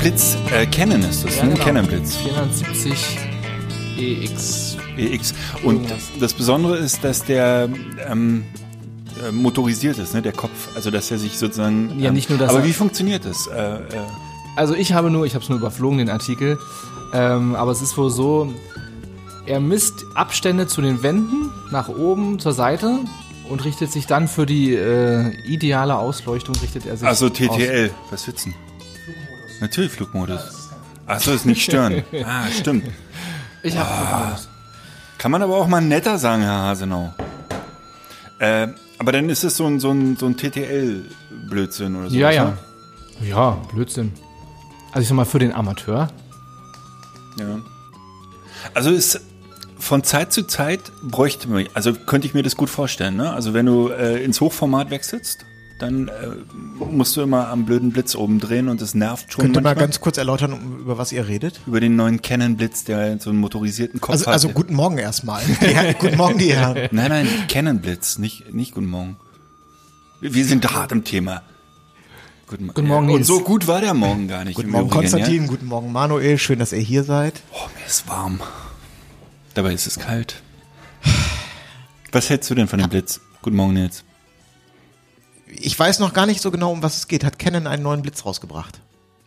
Blitz, äh, Canon ist das, Ja, ne? genau. Canon Blitz. 470 EX. EX. Und Irgendwas. das Besondere ist, dass der ähm, äh, motorisiert ist, ne? Der Kopf. Also, dass er sich sozusagen. Ja, ähm, nicht nur, dass Aber er- wie funktioniert das? Äh, äh, Also ich habe nur, ich habe es nur überflogen, den Artikel. Ähm, aber es ist wohl so, er misst Abstände zu den Wänden nach oben zur Seite und richtet sich dann für die äh, ideale Ausleuchtung richtet er sich also aus. TTL. Was wird's denn? Natürlich Flugmodus. Ach so, ist nicht stören. ah, stimmt. Ich habe Flugmodus. Kann man aber auch mal netter sagen, Herr Hasenau. Äh, aber dann ist es so ein, so ein, so ein TTL-Blödsinn oder so. Ja, ja. Ja, Blödsinn. Also ich sag mal, für den Amateur. Ja. Also ist von Zeit zu Zeit bräuchte man, also könnte ich mir das gut vorstellen, ne? Also wenn du äh, ins Hochformat wechselst, dann äh, musst du immer am blöden Blitz oben drehen und das nervt schon Könnt ihr mal ganz kurz erläutern, um- über was ihr redet? über den neuen Canon Blitz, der so einen motorisierten Kopf Also, hat. also guten Morgen erstmal. Herren- guten Morgen, die Herren. Nein, nein, Canon Blitz, nicht, nicht guten Morgen. Wir sind hart im Thema. Guten, Guten Morgen, Und Nils. so gut war der Morgen gar nicht. Guten Morgen, Übrigen, Konstantin. Guten Morgen, Manuel. Schön, dass ihr hier seid. Ja? Oh, mir ist warm. Dabei ist es kalt. Was hältst du denn von dem Blitz? Guten Morgen, Nils. Ich weiß noch gar nicht so genau, um was es geht. Hat Canon einen neuen Blitz rausgebracht?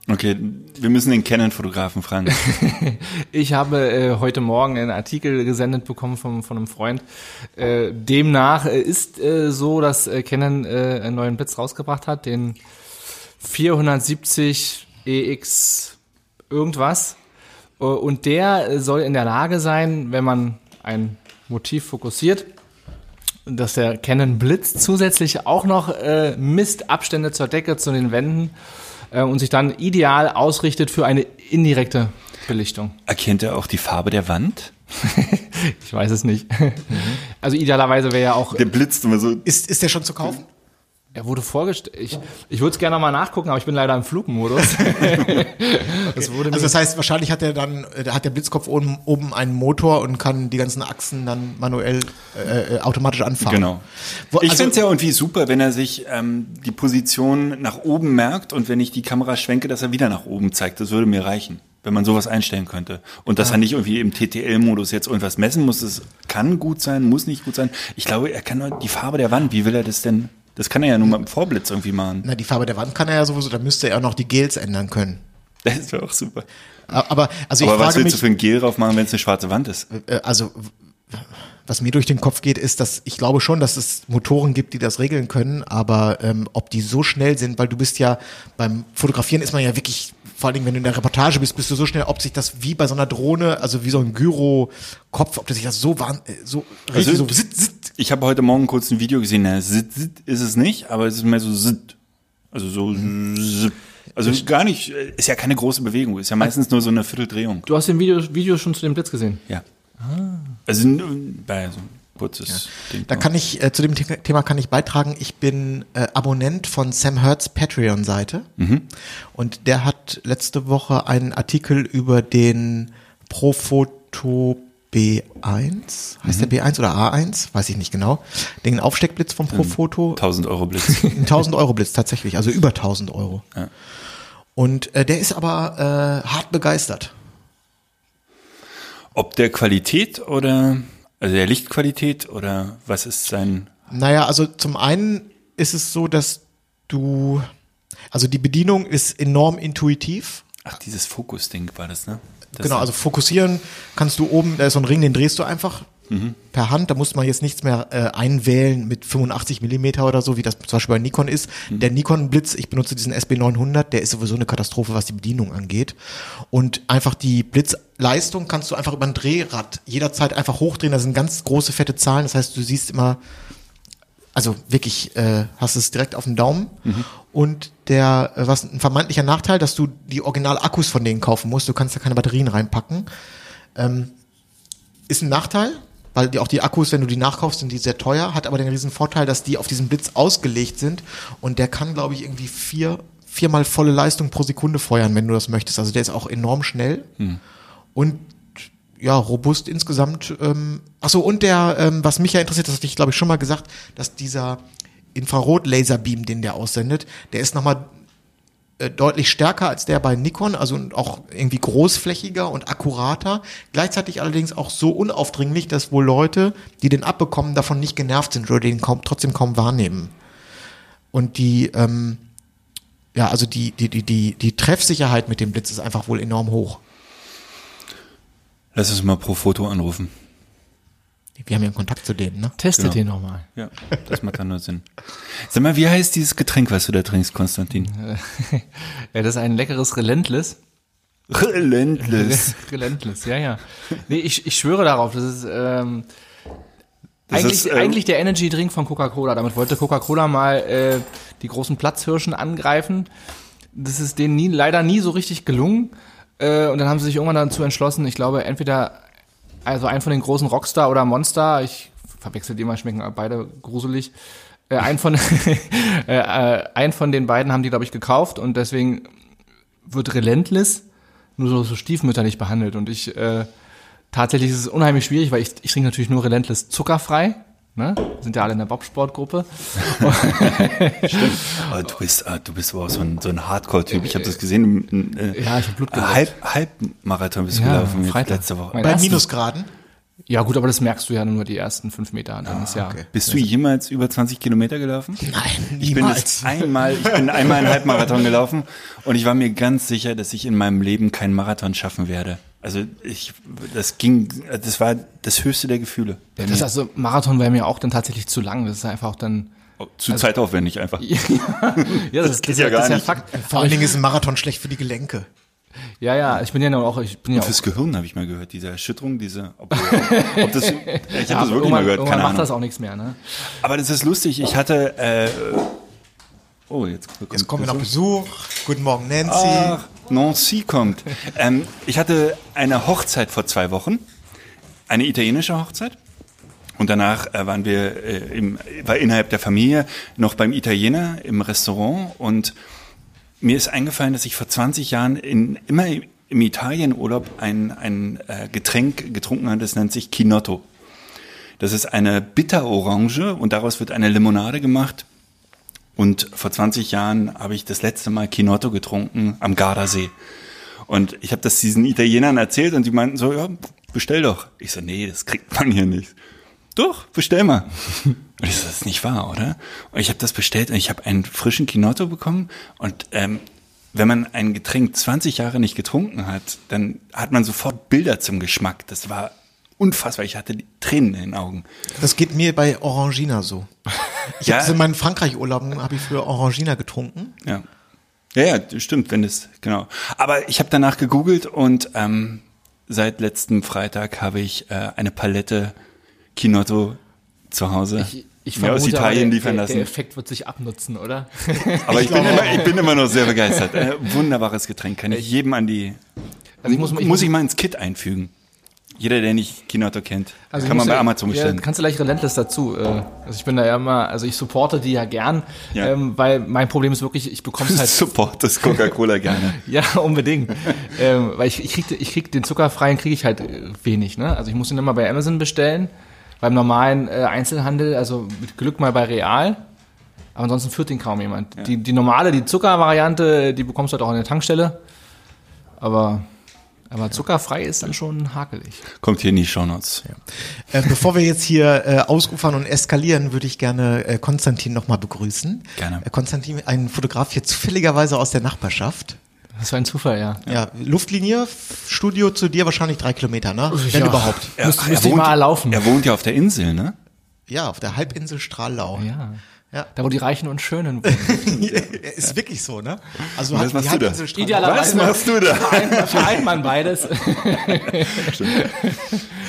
Okay, wir müssen den Canon-Fotografen fragen. Ich habe äh, heute Morgen einen Artikel gesendet bekommen von, von einem Freund. Äh, demnach äh, ist äh, so, dass äh, Canon äh, einen neuen Blitz rausgebracht hat, den 470 EX irgendwas. Äh, und der soll in der Lage sein, wenn man ein Motiv fokussiert, dass der Canon Blitz zusätzlich auch noch äh, misst Abstände zur Decke, zu den Wänden äh, und sich dann ideal ausrichtet für eine indirekte Belichtung. Erkennt er auch die Farbe der Wand? Ich weiß es nicht. Also idealerweise wäre ja auch, Der blitzt immer so. Ist, ist der schon zu kaufen? Er wurde vorgestellt. Ich, ich würde es gerne nochmal nachgucken, aber ich bin leider im Flugmodus. Das wurde mir Also das heißt, wahrscheinlich hat er dann, äh, hat der Blitzkopf oben, oben einen Motor und kann die ganzen Achsen dann manuell äh, äh, automatisch anfahren. Genau. Wo, Ich also, find's ja irgendwie super, wenn er sich ähm, die Position nach oben merkt und wenn ich die Kamera schwenke, dass er wieder nach oben zeigt. Das würde mir reichen, wenn man sowas einstellen könnte. Und dass er nicht irgendwie im TTL-Modus jetzt irgendwas messen muss. Das kann gut sein, muss nicht gut sein. Ich glaube, er kann nur die Farbe der Wand. Wie will er das denn? Das kann er ja nur mit dem Vorblitz irgendwie machen. na, die Farbe der Wand kann er ja sowieso, da müsste er noch die Gels ändern können. Das wäre auch super. Aber also ich Aber was willst du mich, für ein Gel drauf machen, wenn es eine schwarze Wand ist? äh, also w- was mir durch den Kopf geht, ist, dass ich glaube schon, dass es Motoren gibt, die das regeln können, aber ähm, ob die so schnell sind, weil du bist ja beim Fotografieren ist man ja wirklich, vor allen Dingen, wenn du in der Reportage bist, bist du so schnell, ob sich das wie bei so einer Drohne, also wie so ein Gyro-Kopf, ob das sich das so äh, so richtig Also, so sit, sit, Ich habe heute Morgen kurz ein Video gesehen, na, zit, zit ist es nicht, aber es ist mehr so zit. Also so zit. Also gar nicht, äh, ist ja keine große Bewegung, ist ja meistens nur so eine Vierteldrehung. du hast den Video, Video schon zu dem Blitz gesehen. Ja. Also n- bei so ein kurzes Ding. Da kann ich, äh, zu dem The Thema kann ich beitragen, ich bin äh, Abonnent von Sam Hertz Patreon-Seite und der hat letzte Woche einen Artikel über den Profoto B1, heißt der B1 oder A1, weiß ich nicht genau, den Aufsteckblitz vom Profoto, 1000 Euro Blitz. ein 1000 Euro Blitz tatsächlich, also über 1000 Euro. Ja. Und äh, der ist aber äh, hart begeistert. Ob der Qualität oder, also der Lichtqualität oder was ist sein, Naja, also zum einen ist es so, dass du, also die Bedienung ist enorm intuitiv. Ach, dieses Fokus-Ding war das, ne? Das genau, also fokussieren kannst du oben, da ist so ein Ring, den drehst du einfach per Hand. Da muss man jetzt nichts mehr äh, einwählen mit 85 Millimeter oder so, wie das zum Beispiel bei Nikon ist. Der Nikon Blitz, ich benutze diesen SB900, der ist sowieso eine Katastrophe, was die Bedienung angeht. Und einfach die Blitzleistung kannst du einfach über ein Drehrad jederzeit einfach hochdrehen. Das sind ganz große, fette Zahlen. Das heißt, du siehst immer, also wirklich, äh, hast es direkt auf dem Daumen. Und der, äh, was ein vermeintlicher Nachteil, dass du die Original-Akkus von denen kaufen musst. Du kannst da keine Batterien reinpacken. Ähm, ist ein Nachteil, weil die, auch die Akkus, wenn du die nachkaufst, sind die sehr teuer, hat aber den riesen Vorteil, dass die auf diesen Blitz ausgelegt sind und der kann, glaube ich, irgendwie vier, viermal volle Leistung pro Sekunde feuern, wenn du das möchtest. Also der ist auch enorm schnell und ja, robust insgesamt. Ähm, achso, und der, ähm, was mich ja interessiert, das hatte ich, glaube ich, schon mal gesagt, dass dieser Infrarot-Laserbeam, den der aussendet, der ist nochmal äh, deutlich stärker als der bei Nikon, also auch irgendwie großflächiger und akkurater. Gleichzeitig allerdings auch so unaufdringlich, dass wohl Leute, die den abbekommen, davon nicht genervt sind oder den kaum, trotzdem kaum wahrnehmen. Und die, ähm, ja, also die, die, die, die, die Treffsicherheit mit dem Blitz ist einfach wohl enorm hoch. Lass uns mal pro Foto anrufen. Wir haben ja Kontakt zu denen, ne? Testet Genau. den nochmal. Ja, das macht dann nur Sinn. Sag mal, wie heißt dieses Getränk, was du da trinkst, Konstantin? Ja, das ist ein leckeres Relentless. Relentless. Relentless, ja, ja. Nee, ich, ich schwöre darauf, das ist, ähm, Das eigentlich, ist, ähm, eigentlich der Energy Drink von Coca-Cola. Damit wollte Coca-Cola mal äh, die großen Platzhirschen angreifen. Das ist denen nie, leider nie so richtig gelungen. Äh, und dann haben sie sich irgendwann dazu entschlossen, ich glaube, entweder also ein von den großen Rockstar oder Monster, ich verwechsel die mal, schmecken beide gruselig. Äh, ein von äh, äh, ein von den beiden haben die, glaube ich, gekauft und deswegen wird Relentless nur so, so stiefmütterlich behandelt. Und ich äh, tatsächlich ist es unheimlich schwierig, weil ich, ich trinke natürlich nur Relentless zuckerfrei. Ne? Sind ja alle in der Bobsportgruppe. Oh, du bist, ah, du bist aber auch so ein, so ein Hardcore-Typ. Ich habe das gesehen. im, Äh, Ja, ich hab Blut geleckt. Halb, Halbmarathon bist du Ja, gelaufen Freitag. letzte Woche. Mein Bei ersten- Minusgraden. Ja gut, aber das merkst du ja nur die ersten fünf Meter. Dann ist ja. okay. Bist du jemals über 20 Kilometer gelaufen? Nein, Ich bin das einmal, ich bin einmal einen Halbmarathon gelaufen und ich war mir ganz sicher, dass ich in meinem Leben keinen Marathon schaffen werde. Also ich, das ging, das war das höchste der Gefühle. Das ist also Marathon wäre mir auch dann tatsächlich zu lang. Das ist einfach auch dann. Zu zeitaufwendig einfach. Ja, das, ist, geht das, ja gar das ist ja nicht. Fakt. Vor allen Dingen ist ein Marathon schlecht für die Gelenke. Ja, ja, ich bin ja noch auch, ich bin ja auch. Fürs Gehirn habe ich mal gehört, diese Erschütterung, diese, ob, ob das, ich habe ja, das aber wirklich mal gehört, keine macht Ahnung. das auch nichts mehr, ne? Aber das ist lustig, ich hatte, äh, oh, jetzt, Jetzt kommen wir noch Besuch. Guten Morgen, Nancy. Ach, Nancy kommt. ähm, ich hatte eine Hochzeit vor zwei Wochen, eine italienische Hochzeit. Und danach äh, waren wir äh, im, war innerhalb der Familie noch beim Italiener im Restaurant und mir ist eingefallen, dass ich vor 20 Jahren in, immer im Italienurlaub ein, ein äh, Getränk getrunken habe, das nennt sich Kinotto. Das ist eine Bitterorange und daraus wird eine Limonade gemacht. Und vor 20 Jahren habe ich das letzte Mal Kinotto getrunken am Gardasee. Und ich habe das diesen Italienern erzählt und die meinten so, ja, bestell doch. Ich so, nee, das kriegt man hier nicht. Doch, bestell mal. Und ich so, das ist nicht wahr, oder? Und ich habe das bestellt und ich habe einen frischen Kinotto bekommen. Und ähm, wenn man ein Getränk 20 Jahre nicht getrunken hat, dann hat man sofort Bilder zum Geschmack. Das war unfassbar. Ich hatte die Tränen in den Augen. Das geht mir bei Orangina so. Ich Ja. habe in meinen Frankreich-Urlauben habe ich für Orangina getrunken. Ja. Ja, ja, stimmt, wenn es, genau. Aber ich habe danach gegoogelt und ähm, seit letztem Freitag habe ich äh, eine Palette Kinotto zu Hause Ich, ich mir aus vermute aber, Italien der, liefern der, der lassen. Effekt wird sich abnutzen, oder? Aber ich, bin immer, ich bin immer noch sehr begeistert. Äh, wunderbares Getränk, kann ich jedem an die, Also ich muss, ich muss ich mal ins Kit einfügen. Jeder, der nicht Kinotto kennt, Also kann man bei ja- Amazon bestellen. Ja, kannst du gleich Relentless dazu. äh, Also ich bin da ja immer, also ich supporte die ja gern, Ja. ähm, weil mein Problem ist wirklich, ich bekomme es halt Support das Coca-Cola gerne. Ja, unbedingt. ähm, weil ich, ich krieg, ich krieg den zuckerfreien kriege ich halt äh, wenig, ne? Also ich muss ihn immer bei Amazon bestellen, beim normalen äh, Einzelhandel, also mit Glück mal bei Real. Aber ansonsten führt den kaum jemand. Die, die normale, die Zuckervariante, die bekommst du halt auch an der Tankstelle. Aber, aber zuckerfrei ist dann schon hakelig. Kommt hier in die Shownotes. Äh, bevor wir jetzt hier äh, ausufern und eskalieren, würde ich gerne äh, Konstantin nochmal begrüßen. Gerne. Äh, Konstantin, ein Fotograf hier zufälligerweise aus der Nachbarschaft. Das war ein Zufall, ja. Ja, Luftlinie, Studio zu dir wahrscheinlich drei Kilometer, ne? Wenn Ja. überhaupt. Er, Müsste- er wohnt- mal laufen. Er wohnt ja auf der Insel, ne? Ja, auf der Halbinsel Strahlau. Ja. Ja. Da, wo die Reichen und Schönen wohnen. Ist wirklich so, ne? Also was hat die machst du da? Idealerweise Was machst du da? vereint, vereint man beides.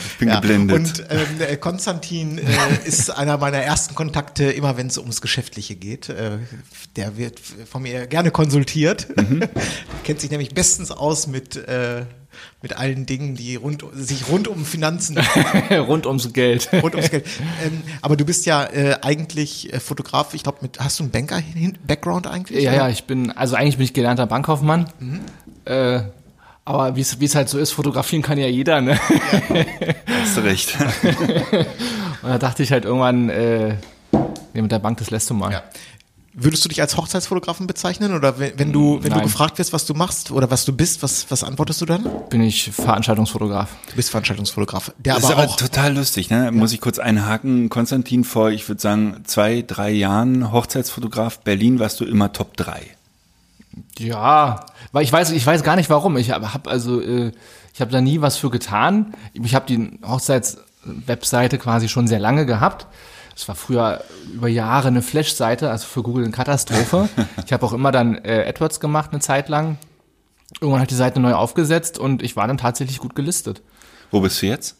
Ich bin Ja. geblendet. Und ähm, der Konstantin äh, ist einer meiner ersten Kontakte, immer wenn es ums Geschäftliche geht. Äh, der wird von mir gerne konsultiert. Mhm. Kennt sich nämlich bestens aus mit, äh, mit allen Dingen, die rund, sich rund um Finanzen, Rund ums Geld. rund ums Geld. Ähm, aber du bist ja äh, eigentlich äh, Fotograf. Ich glaube, mit hast du einen Banker-Background eigentlich? Ja, oder? ja, ich bin, also eigentlich bin ich gelernter Bankkaufmann. Äh, aber wie es halt so ist, fotografieren kann ja jeder, ne? Hast du recht. Und da dachte ich halt irgendwann, äh, nee, mit der Bank, das lässt du mal. Ja. Würdest du dich als Hochzeitsfotografen bezeichnen? Oder wenn, du, wenn du gefragt wirst, was du machst oder was du bist, was, was antwortest du dann? Bin ich Veranstaltungsfotograf. Du bist Veranstaltungsfotograf. Der Das ist aber aber auch. total lustig, ne? Muss ich kurz einhaken. Konstantin, vor, ich würde sagen, zwei, drei Jahren Hochzeitsfotograf Berlin warst du immer Top 3. Ja, weil ich weiß, ich weiß gar nicht warum. Ich habe hab also, äh, ich habe da nie was für getan. Ich habe die Hochzeits-Webseite quasi schon sehr lange gehabt. Es war früher über Jahre eine Flash-Seite, also für Google eine Katastrophe. ich habe auch immer dann äh, AdWords gemacht eine Zeit lang. Irgendwann hat die Seite neu aufgesetzt und ich war dann tatsächlich gut gelistet. Wo bist du jetzt?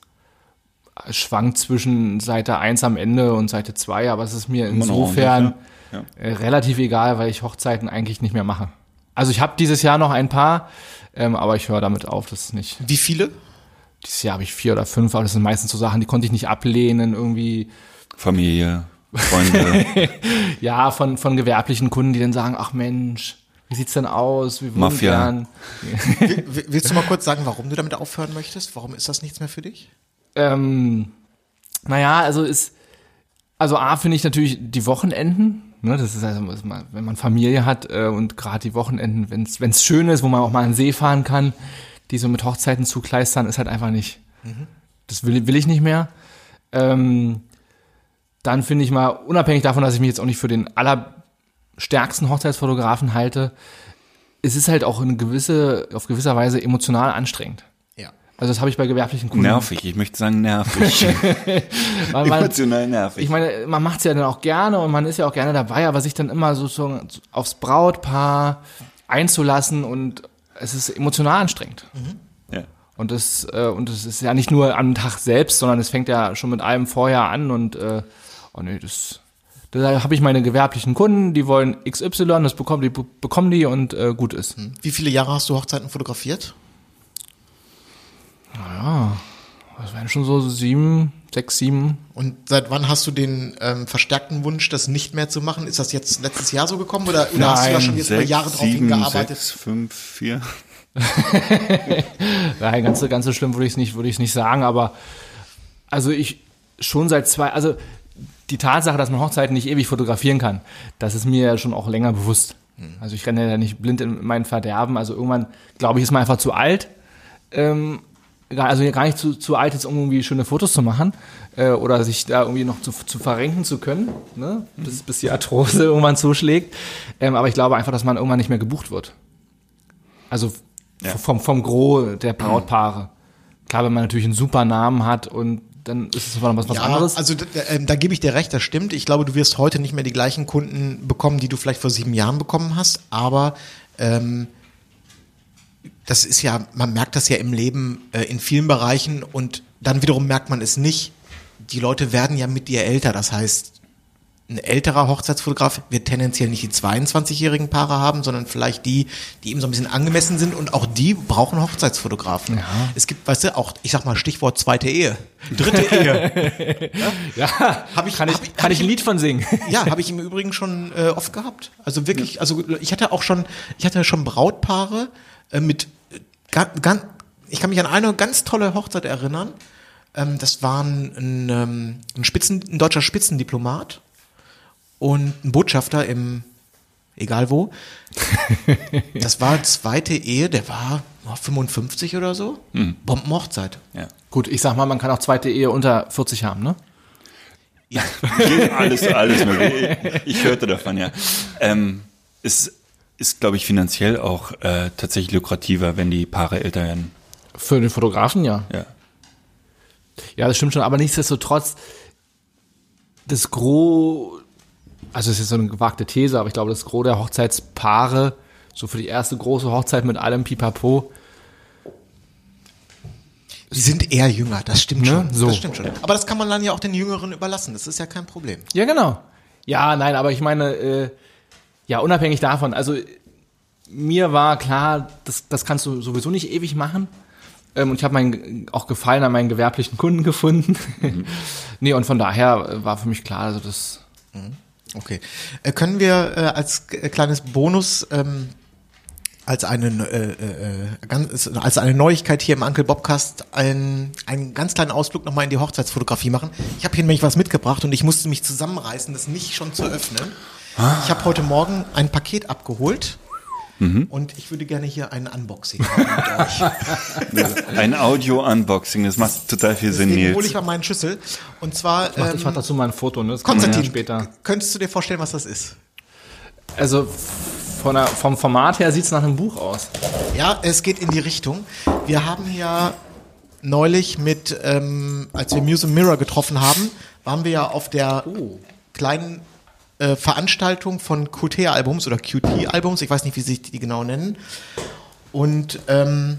Schwankt zwischen Seite 1 am Ende und Seite 2, aber es ist mir insofern ordentlich, äh, relativ egal, weil ich Hochzeiten eigentlich nicht mehr mache. Also ich habe dieses Jahr noch ein paar, ähm, aber ich höre damit auf, das ist nicht. Wie viele? Dieses Jahr habe ich vier oder fünf, aber das sind meistens so Sachen, die konnte ich nicht ablehnen, irgendwie, Familie, Freunde, ja, von, von gewerblichen Kunden, die dann sagen, ach Mensch, wie sieht's denn aus? Wir Mafia. gern. Willst du mal kurz sagen, warum du damit aufhören möchtest? Warum ist das nichts mehr für dich? Ähm, naja, also ist, also A finde ich natürlich die Wochenenden, ne, das ist also, wenn man Familie hat äh, und gerade die Wochenenden, wenn es schön ist, wo man auch mal an den See fahren kann, die so mit Hochzeiten zukleistern, ist halt einfach nicht. Das will, will ich nicht mehr. Ähm, dann finde ich mal, unabhängig davon, dass ich mich jetzt auch nicht für den allerstärksten Hochzeitsfotografen halte, es ist halt auch eine gewisse, auf gewisser Weise emotional anstrengend. Ja. Also das habe ich bei gewerblichen Kunden. nervig. Ich möchte sagen nervig. Weil man, Emotional nervig. ich meine, man macht es ja dann auch gerne und man ist ja auch gerne dabei, aber sich dann immer so, so aufs Brautpaar einzulassen und es ist emotional anstrengend. ja. Und das, äh, und das ist ja nicht nur am Tag selbst, sondern es fängt ja schon mit allem vorher an und äh, oh nee, das da habe ich meine gewerblichen Kunden, die wollen XY, das bekommen die, bekommen die und äh, gut ist. Wie viele Jahre hast du Hochzeiten fotografiert? Das wären schon so sieben, sechs, sieben. Und seit wann hast du den ähm, verstärkten Wunsch, das nicht mehr zu machen? Ist das jetzt letztes Jahr so gekommen oder, oder hast du da schon jetzt über Sechs, Jahre drauf sieben, hingearbeitet? sechs, fünf, vier. Nein, ganz, so- ganz so schlimm würde ich es nicht, würde ich nicht sagen, aber also ich schon seit zwei, also die Tatsache, dass man Hochzeiten nicht ewig fotografieren kann, das ist mir ja schon auch länger bewusst. Also ich renne ja nicht blind in mein Verderben. Also irgendwann, glaube ich, ist man einfach zu alt. Ähm, also gar nicht zu, zu alt, jetzt um irgendwie schöne Fotos zu machen äh, oder sich da irgendwie noch zu, zu verrenken zu können, ne? bis, bis die Arthrose irgendwann zuschlägt. Ähm, aber ich glaube einfach, dass man irgendwann nicht mehr gebucht wird. Also Ja. vom, vom Gros der Brautpaare. Klar, wenn man natürlich einen super Namen hat und dann ist es was, was Ja, anderes. also da, ähm, da gebe ich dir recht, das stimmt. Ich glaube, du wirst heute nicht mehr die gleichen Kunden bekommen, die du vielleicht vor sieben Jahren bekommen hast, aber ähm, das ist ja, man merkt das ja im Leben äh, in vielen Bereichen und dann wiederum merkt man es nicht. Die Leute werden ja mit dir älter, das heißt, ein älterer Hochzeitsfotograf wird tendenziell nicht die 22-jährigen Paare haben, sondern vielleicht die, die ihm so ein bisschen angemessen sind und auch die brauchen Hochzeitsfotografen. Es gibt, weißt du, auch, ich sag mal, Stichwort zweite Ehe, dritte Ehe. ja, Hab ich- kann ich, hab kann ich ein Lied von singen. Ja, habe ich im Übrigen schon äh, oft gehabt. Also wirklich, also ich hatte auch schon, ich hatte schon Brautpaare äh, mit ganz, ganz, ich kann mich an eine ganz tolle Hochzeit erinnern. Ähm, das war ein, ein, ähm, ein, Spitzen, ein deutscher Spitzendiplomat und ein Botschafter im, egal wo. Das war zweite Ehe, der war oh, 55 oder so. Bombenhochzeit. Ja. Gut, ich sag mal, man kann auch zweite Ehe unter 40 haben, ne? alles, alles möglich. Ich hörte davon, ja. Ähm, ist ist, glaube ich, finanziell auch äh, tatsächlich lukrativer, wenn die Paare älter werden. Für den Fotografen ja. Ja. Ja, das stimmt schon, aber nichtsdestotrotz, das Gros, also es ist so eine gewagte These, aber ich glaube, das Gros der Hochzeitspaare, so für die erste große Hochzeit mit allem Pipapo, Die sind eher jünger, das stimmt Ne? schon. So. Das stimmt schon. Aber das kann man dann ja auch den Jüngeren überlassen. Das ist ja kein Problem. Ja, genau. Ja, nein, aber ich meine, äh, ja, unabhängig davon, also mir war klar, das, das kannst du sowieso nicht ewig machen. Ähm, und ich habe meinen auch Gefallen an meinen gewerblichen Kunden gefunden. nee, und von daher war für mich klar, also das. Okay. Äh, können wir äh, als äh, kleines Bonus ähm, als eine äh, äh, ganz, als eine Neuigkeit hier im Uncle Bobcast einen, einen ganz kleinen Ausflug nochmal in die Hochzeitsfotografie machen. Ich habe hier nämlich was mitgebracht und ich musste mich zusammenreißen, das nicht schon zu öffnen. Ich habe heute Morgen ein Paket abgeholt und ich würde gerne hier ein Unboxing machen mit euch. Ein Audio-Unboxing, das macht total viel Sinn, Deswegen hole Nils. ich mal meinen Schlüssel. Und zwar, Ich mache ähm, mach dazu mal ein Foto, ne? Das kann man Konstantin, ja später. könntest du dir vorstellen, was das ist? Also von der, vom Format her sieht's nach einem Buch aus. Ja, es geht in die Richtung. Wir haben ja neulich mit, ähm, als wir Muse and Mirror getroffen haben, waren wir ja auf der kleinen äh, Veranstaltung von QT-Albums oder QT-Albums, ich weiß nicht, wie sich die genau nennen. Und ähm,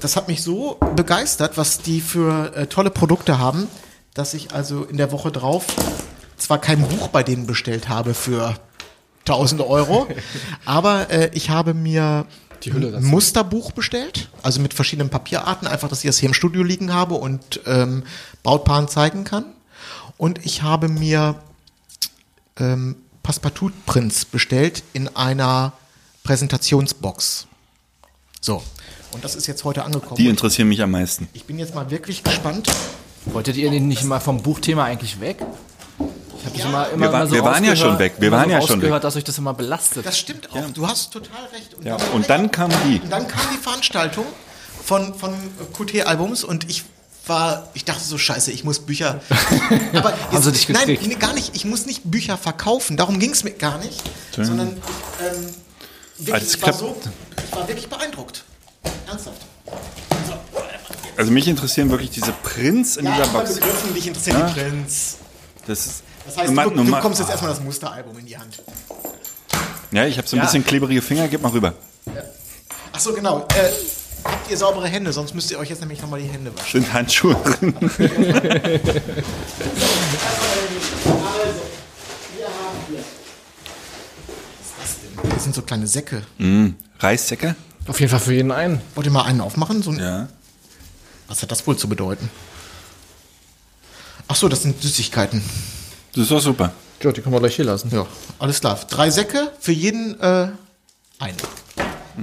das hat mich so begeistert, was die für äh, tolle Produkte haben, dass ich also in der Woche drauf zwar kein Buch bei denen bestellt habe für 1000 Euro, aber äh, ich habe mir ein. Musterbuch bestellt, also mit verschiedenen Papierarten, einfach, dass ich das hier im Studio liegen habe und ähm, Brautpaaren zeigen kann. Und ich habe mir ähm, Passepartout-Prints bestellt in einer Präsentationsbox. So, und das ist jetzt heute angekommen. Die Und interessieren mich am meisten. ich bin jetzt mal wirklich gespannt. Wolltet ihr nicht mal vom Buchthema eigentlich weg? Ich habe Ja, immer, immer wir war- so wir waren ja schon weg. Wir waren so ja schon weg. dass euch das immer belastet. Das stimmt auch. Du hast total recht. Ja, dann- und dann kam die. Und dann kam die Veranstaltung von, von QT-Albums und ich war, ich dachte so, scheiße, ich muss Bücher. Aber sie dich nein, nee, gar nicht. Ich muss nicht Bücher verkaufen. Darum ging es mir gar nicht. Sondern ähm, wirklich, ich, war so, ich war wirklich beeindruckt. Ernsthaft. Also mich interessieren wirklich diese Prints in Ja, dieser Box. begriffen, dich interessieren die Prints. Das ist Das heißt, Nummer- du, du Nummer- bekommst jetzt erstmal das Musteralbum in die Hand. Ja, ich habe so ein Ja. bisschen klebrige Finger, gib mal rüber. Ach so, genau. Äh, habt ihr saubere Hände? Sonst müsst ihr euch jetzt nämlich nochmal die Hände waschen. Sind Handschuhe drin? Also, wir haben hier. Was ist das denn? Das sind so kleine Säcke. Reissäcke? Auf jeden Fall für jeden einen. Wollt ihr mal einen aufmachen? So ein, Ja. Was hat das wohl zu bedeuten? Ach so, das sind Süßigkeiten. Das ist doch super. Ja, die können wir gleich hier lassen. Ja, alles klar. Drei Säcke für jeden äh, einen.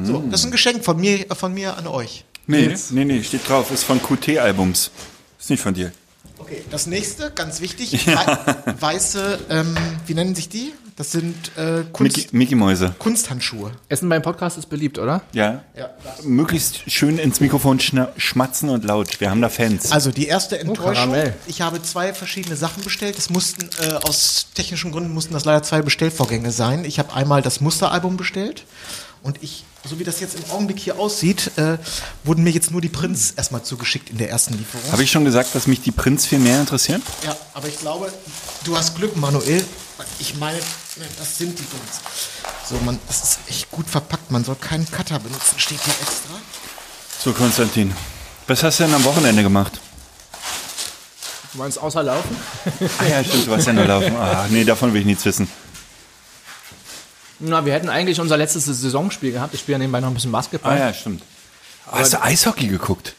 So, das ist ein Geschenk von mir, äh, von mir an euch. Nee, nee, nee, steht drauf. Ist von QT-Albums. Ist nicht von dir. Okay, das nächste, ganz wichtig, wei- weiße, ähm, wie nennen sich die? Das sind äh, Kunst, Mickey, Mickey Mäuse. Kunsthandschuhe. Essen beim Podcast ist beliebt, oder? Ja. Ja. Möglichst schön ins Mikrofon schmatzen und laut. Wir haben da Fans. Also die erste Enttäuschung. Karamell. ich habe zwei verschiedene Sachen bestellt. Es mussten äh, aus technischen Gründen mussten das leider zwei Bestellvorgänge sein. Ich habe einmal das Musteralbum bestellt und ich, so wie das jetzt im Augenblick hier aussieht, äh, wurden mir jetzt nur die Prints erstmal zugeschickt in der ersten Lieferung. Habe ich schon gesagt, dass mich die Prints viel mehr interessieren? Ja, aber ich glaube, du hast Glück, Manuel. Ich meine, ne, das sind die Prints. So, man, das ist echt gut verpackt. Man soll keinen Cutter benutzen, steht hier extra. So, Konstantin. Was hast du denn am Wochenende gemacht? Du meinst außer Laufen? Ah ja, stimmt, du warst ja nur laufen. Ah, nee, davon will ich nichts wissen. Na, wir hätten eigentlich unser letztes Saisonspiel gehabt. Ich spiele ja nebenbei noch ein bisschen Basketball. Ah ja, stimmt. Hast du Eishockey geguckt?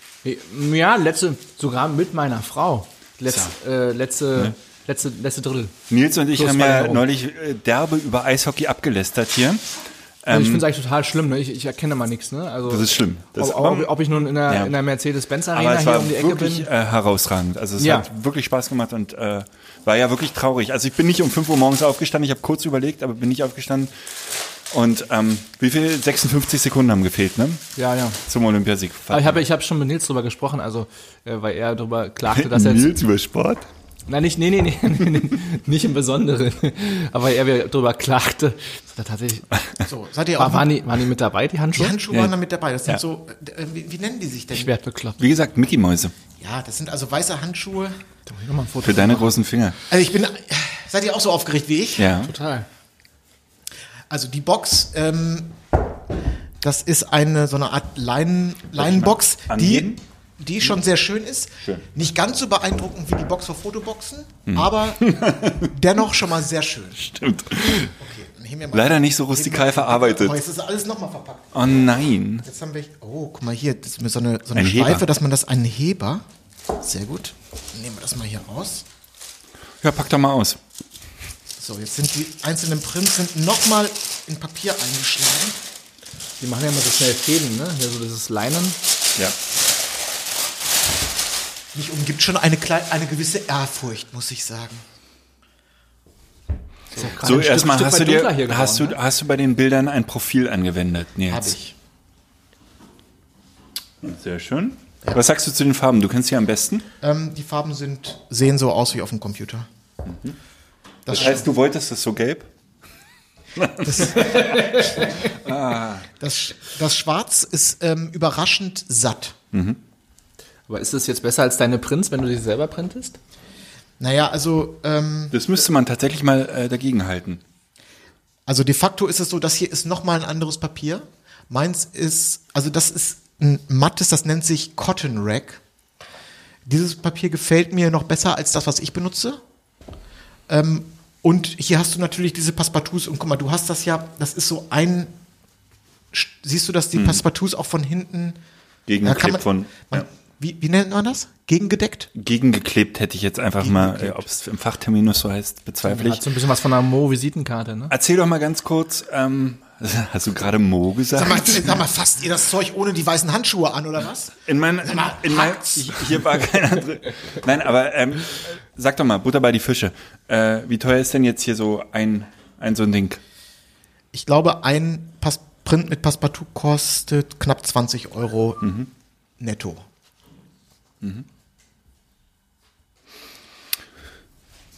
Ja, letzte, sogar mit meiner Frau. Letz, äh, letzte, letzte, letzte Drittel. Nils und ich Plus haben ja neulich äh, derbe über Eishockey abgelästert hier. Also ich finde es eigentlich total schlimm, ne? ich, ich erkenne mal nichts. Ne? Also, Das ist schlimm. Das- ob, ob, ob ich nun in der, Ja. der Mercedes-Benz Aber Arena es hier um die Ecke wirklich bin. äh, herausragend. Also es Ja. hat wirklich Spaß gemacht und äh, war ja wirklich traurig. Also ich bin nicht um 5 Uhr morgens aufgestanden, ich habe kurz überlegt, aber bin nicht aufgestanden. Und ähm, wie viel? 56 Sekunden haben gefehlt, ne? Ja, ja. Zum Olympiasieg. Aber ich habe ich hab schon mit Nils drüber gesprochen, also äh, weil er darüber klagte, dass er Nils über Sport? Nein, nicht, nee, nee, nee, nee, nicht im Besonderen. Aber er wer darüber klagte, dass tatsächlich. So, seid ihr War, auch waren, die, waren die mit dabei, die die Handschuhe? Handschuhe Ja. waren da mit dabei. Das sind Ja. so, äh, wie, wie nennen die sich denn? Ich werd bekloppt. Wie gesagt, Mickey-Mäuse. Ja, das sind also weiße Handschuhe. Da muss ich noch mal ein Foto Für deine großen Finger. Also ich bin, seid ihr auch so aufgeregt wie ich? Ja. Total. Also die Box, ähm, das ist eine so eine Art Leinen, Leinenbox, die, angeben? Die schon sehr schön ist. Schön. Nicht ganz so beeindruckend wie die Box für Fotoboxen, aber dennoch schon mal sehr schön. Stimmt. Okay, dann heben wir mal- Leider nicht so rustikal verarbeitet. Oh, jetzt ist alles nochmal verpackt. Oh nein. Jetzt haben wir, oh, guck mal hier, das ist mir so eine, so eine Ein Schleife, Heber. dass man das, einen Heber. Sehr gut. Dann nehmen wir das mal hier raus. Ja, pack doch mal aus. So, jetzt sind die einzelnen Prints sind nochmal in Papier eingeschlagen. Die machen ja immer so schnell Fäden, ne? Hier so dieses Leinen. Ja. Mich umgibt schon eine, eine gewisse Ehrfurcht, muss ich sagen. So, Stück- erstmal hast du dir, hast du, geworden, ne? hast du bei den Bildern ein Profil angewendet, Nils? Habe ich. Sehr schön. Was sagst du zu den Farben? Du kennst sie am besten. Ähm, die Farben sind, sehen so aus wie auf dem Computer. Das, Das heißt, du wolltest es so gelb? das, das Schwarz ist ähm, überraschend satt. Aber ist das jetzt besser als deine Prints, wenn du sie selber printest? Naja, also, ähm, Das müsste man tatsächlich mal äh, dagegen halten. also de facto ist es so, das hier ist nochmal ein anderes Papier. Meins ist, also das ist ein mattes, das nennt sich Cotton Rack. Dieses Papier gefällt mir noch besser als das, was ich benutze. Ähm, und hier hast du natürlich diese Passepartouts und guck mal, du hast das ja, das ist so ein, siehst du, dass die Passepartouts auch von hinten Gegengeklebt man, von. man, ja. Wie, wie nennt man das? Gegengedeckt? Gegengeklebt hätte ich jetzt einfach mal, äh, ob es im Fachterminus so heißt, bezweifle ich. Hat so ein bisschen was von einer Mo-Visitenkarte, ne? Erzähl doch mal ganz kurz, ähm, hast du gerade Mo gesagt? Sag mal, sag mal, fasst ihr das Zeug ohne die weißen Handschuhe an, oder was? In mein, Sag mal, in mein, hier war keiner drin. Nein, aber ähm, sag doch mal, Butter bei die Fische. Äh, wie teuer ist denn jetzt hier so ein, ein so ein Ding? Ich glaube, ein Pass Print mit Passepartout kostet knapp 20 Euro netto.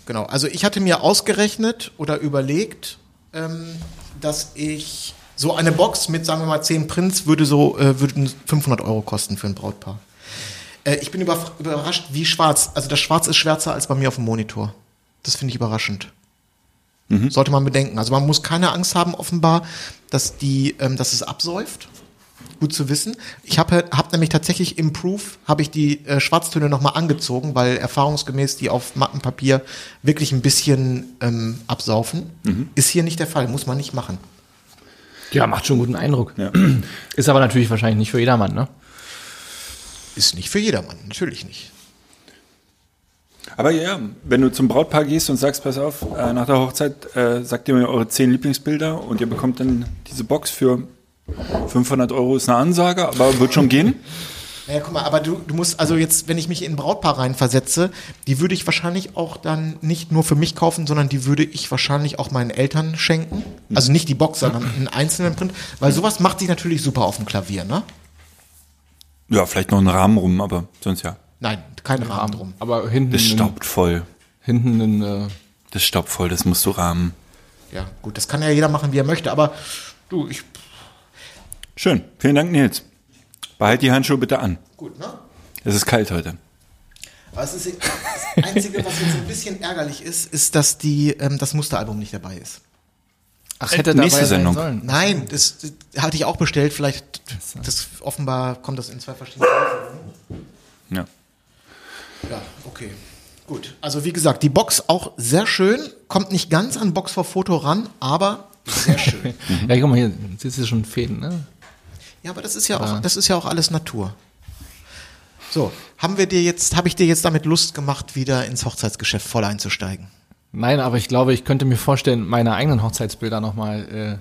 Genau, also ich hatte mir ausgerechnet oder überlegt, ähm, dass ich so eine Box mit, sagen wir mal, 10 Prints würde so äh, würden 500 Euro kosten für ein Brautpaar. Äh, ich bin über, überrascht, wie schwarz. Also das Schwarz ist schwärzer als bei mir auf dem Monitor. Das finde ich überraschend. Sollte man bedenken. Also man muss keine Angst haben, offenbar, dass die, ähm, dass es absäuft. Gut zu wissen. Ich habe hab nämlich tatsächlich im Proof habe ich die äh, Schwarztöne nochmal angezogen, weil erfahrungsgemäß die auf mattem Papier wirklich ein bisschen ähm, absaufen. Ist hier nicht der Fall, muss man nicht machen. Ja, macht schon guten Eindruck. Ja. Ist aber natürlich wahrscheinlich nicht für jedermann, ne? Ist nicht für jedermann, natürlich nicht. Aber ja, wenn du zum Brautpaar gehst und sagst, pass auf, äh, nach der Hochzeit äh, sagt ihr mir eure zehn Lieblingsbilder und ihr bekommt dann diese Box für 500 Euro ist eine Ansage, aber wird schon gehen. Naja, guck mal, aber du, du musst, also jetzt, wenn ich mich in ein Brautpaar reinversetze, die würde ich wahrscheinlich auch dann nicht nur für mich kaufen, sondern die würde ich wahrscheinlich auch meinen Eltern schenken. Also nicht die Box, sondern einen einzelnen Print. Weil sowas macht sich natürlich super auf dem Klavier, ne? Ja, vielleicht noch einen Rahmen rum, aber sonst ja. Nein, kein Rahmen drum. Aber hinten, Das staubt voll. hinten ein, äh, Das staubt voll, das musst du rahmen. Ja, gut, das kann ja jeder machen, wie er möchte, aber du, ich, Schön. Vielen Dank, Nils. Behalt die Handschuhe bitte an. gut, ne? Es ist kalt heute. Aber es ist das Einzige, was jetzt ein bisschen ärgerlich ist, ist, dass die, ähm, das Musteralbum nicht dabei ist. ach, Äh, hätte nächste dabei sein Sendung. sollen. Nein, das, das hatte ich auch bestellt, vielleicht, das, offenbar kommt das in zwei verschiedenen Versionen. Ja. Ja, okay. Gut. Also wie gesagt, die Box auch sehr schön, kommt nicht ganz an Box vor Foto ran, aber sehr schön. Ja, guck mal hier, siehst du schon Fäden, ne? Ja, aber das ist ja auch, das ist ja auch alles Natur. So, haben wir dir jetzt, habe ich dir jetzt damit Lust gemacht, wieder ins Hochzeitsgeschäft voll einzusteigen? Nein, aber ich glaube, ich könnte mir vorstellen, meine eigenen Hochzeitsbilder nochmal,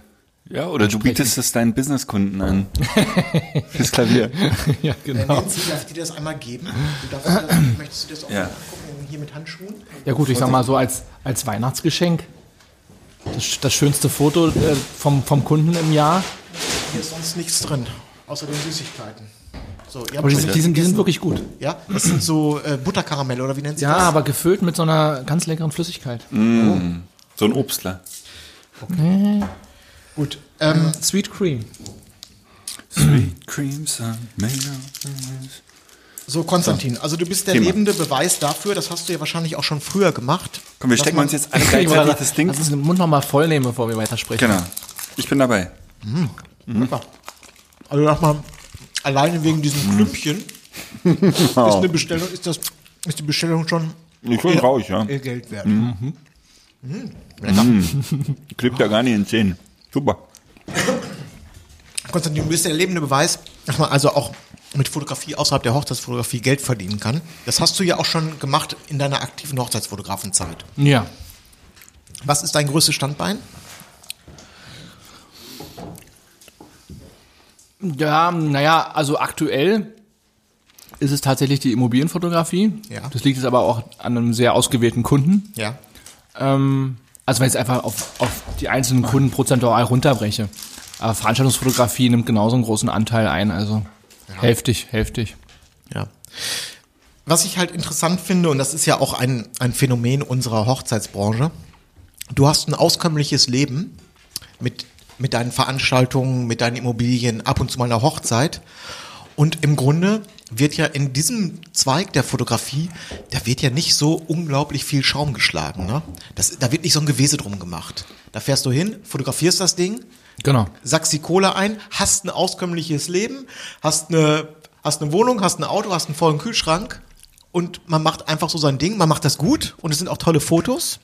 Ja, oder du bietest es deinen Businesskunden an. Fürs Klavier. äh, ja, Äh, genau. Nancy, darf ich dir das einmal geben? Du darfst dir das, möchtest du das auch Ja. mal angucken, hier mit Handschuhen? Ja gut, ich sag mal so als, als Weihnachtsgeschenk. Das, das schönste Foto äh, vom, vom Kunden im Jahr. Hier ist sonst nichts drin, außer den Süßigkeiten. So, Aber die die sind, die sind wirklich gut. Ja, das sind so äh, Butterkaramelle oder wie nennt sich Ja, das? aber gefüllt mit so einer ganz leckeren Flüssigkeit. So ein Obstler. Gut. Ähm, Sweet Cream. Sweet Cream Sun. So, Konstantin, also du bist der Thema. lebende Beweis dafür, das hast du ja wahrscheinlich auch schon früher gemacht. Komm, wir stecken uns jetzt alle gleichzeitig das Ding. Lass uns den Mund noch mal voll nehmen, bevor wir weitersprechen. Genau. Ich bin dabei. Super. Also sag mal, alleine wegen diesem Mhm. Klümpchen ist eine Bestellung, ist das, ist die Bestellung schon Ich bin raus, ja. ihr Geld wert. Mhm. Klebt ja gar nicht in den Zähnen. Super. Konstantin, du bist der lebende Beweis, dass man also auch mit Fotografie außerhalb der Hochzeitsfotografie Geld verdienen kann. Das hast du ja auch schon gemacht in deiner aktiven Hochzeitsfotografenzeit. Ja. Was ist dein größtes Standbein? Ja, naja, also aktuell ist es tatsächlich die Immobilienfotografie. Ja. Das liegt jetzt aber auch an einem sehr ausgewählten Kunden. Ja. Ähm, also wenn ich es einfach auf, auf die einzelnen Kunden prozentual runterbreche. Aber Veranstaltungsfotografie nimmt genauso einen großen Anteil ein, also hälftig, hälftig. Ja. Was ich halt interessant finde, und das ist ja auch ein, ein Phänomen unserer Hochzeitsbranche, du hast ein auskömmliches Leben mit, mit deinen Veranstaltungen, mit deinen Immobilien, ab und zu mal eine Hochzeit. Und im Grunde wird ja in diesem Zweig der Fotografie, da wird ja nicht so unglaublich viel Schaum geschlagen. Ne? Das, da wird nicht so ein Gewese drum gemacht. Da fährst du hin, fotografierst das Ding, Genau. sackst die Kohle ein, hast ein auskömmliches Leben, hast eine, hast eine Wohnung, hast ein Auto, hast einen vollen Kühlschrank und man macht einfach so sein Ding, man macht das gut und es sind auch tolle Fotos.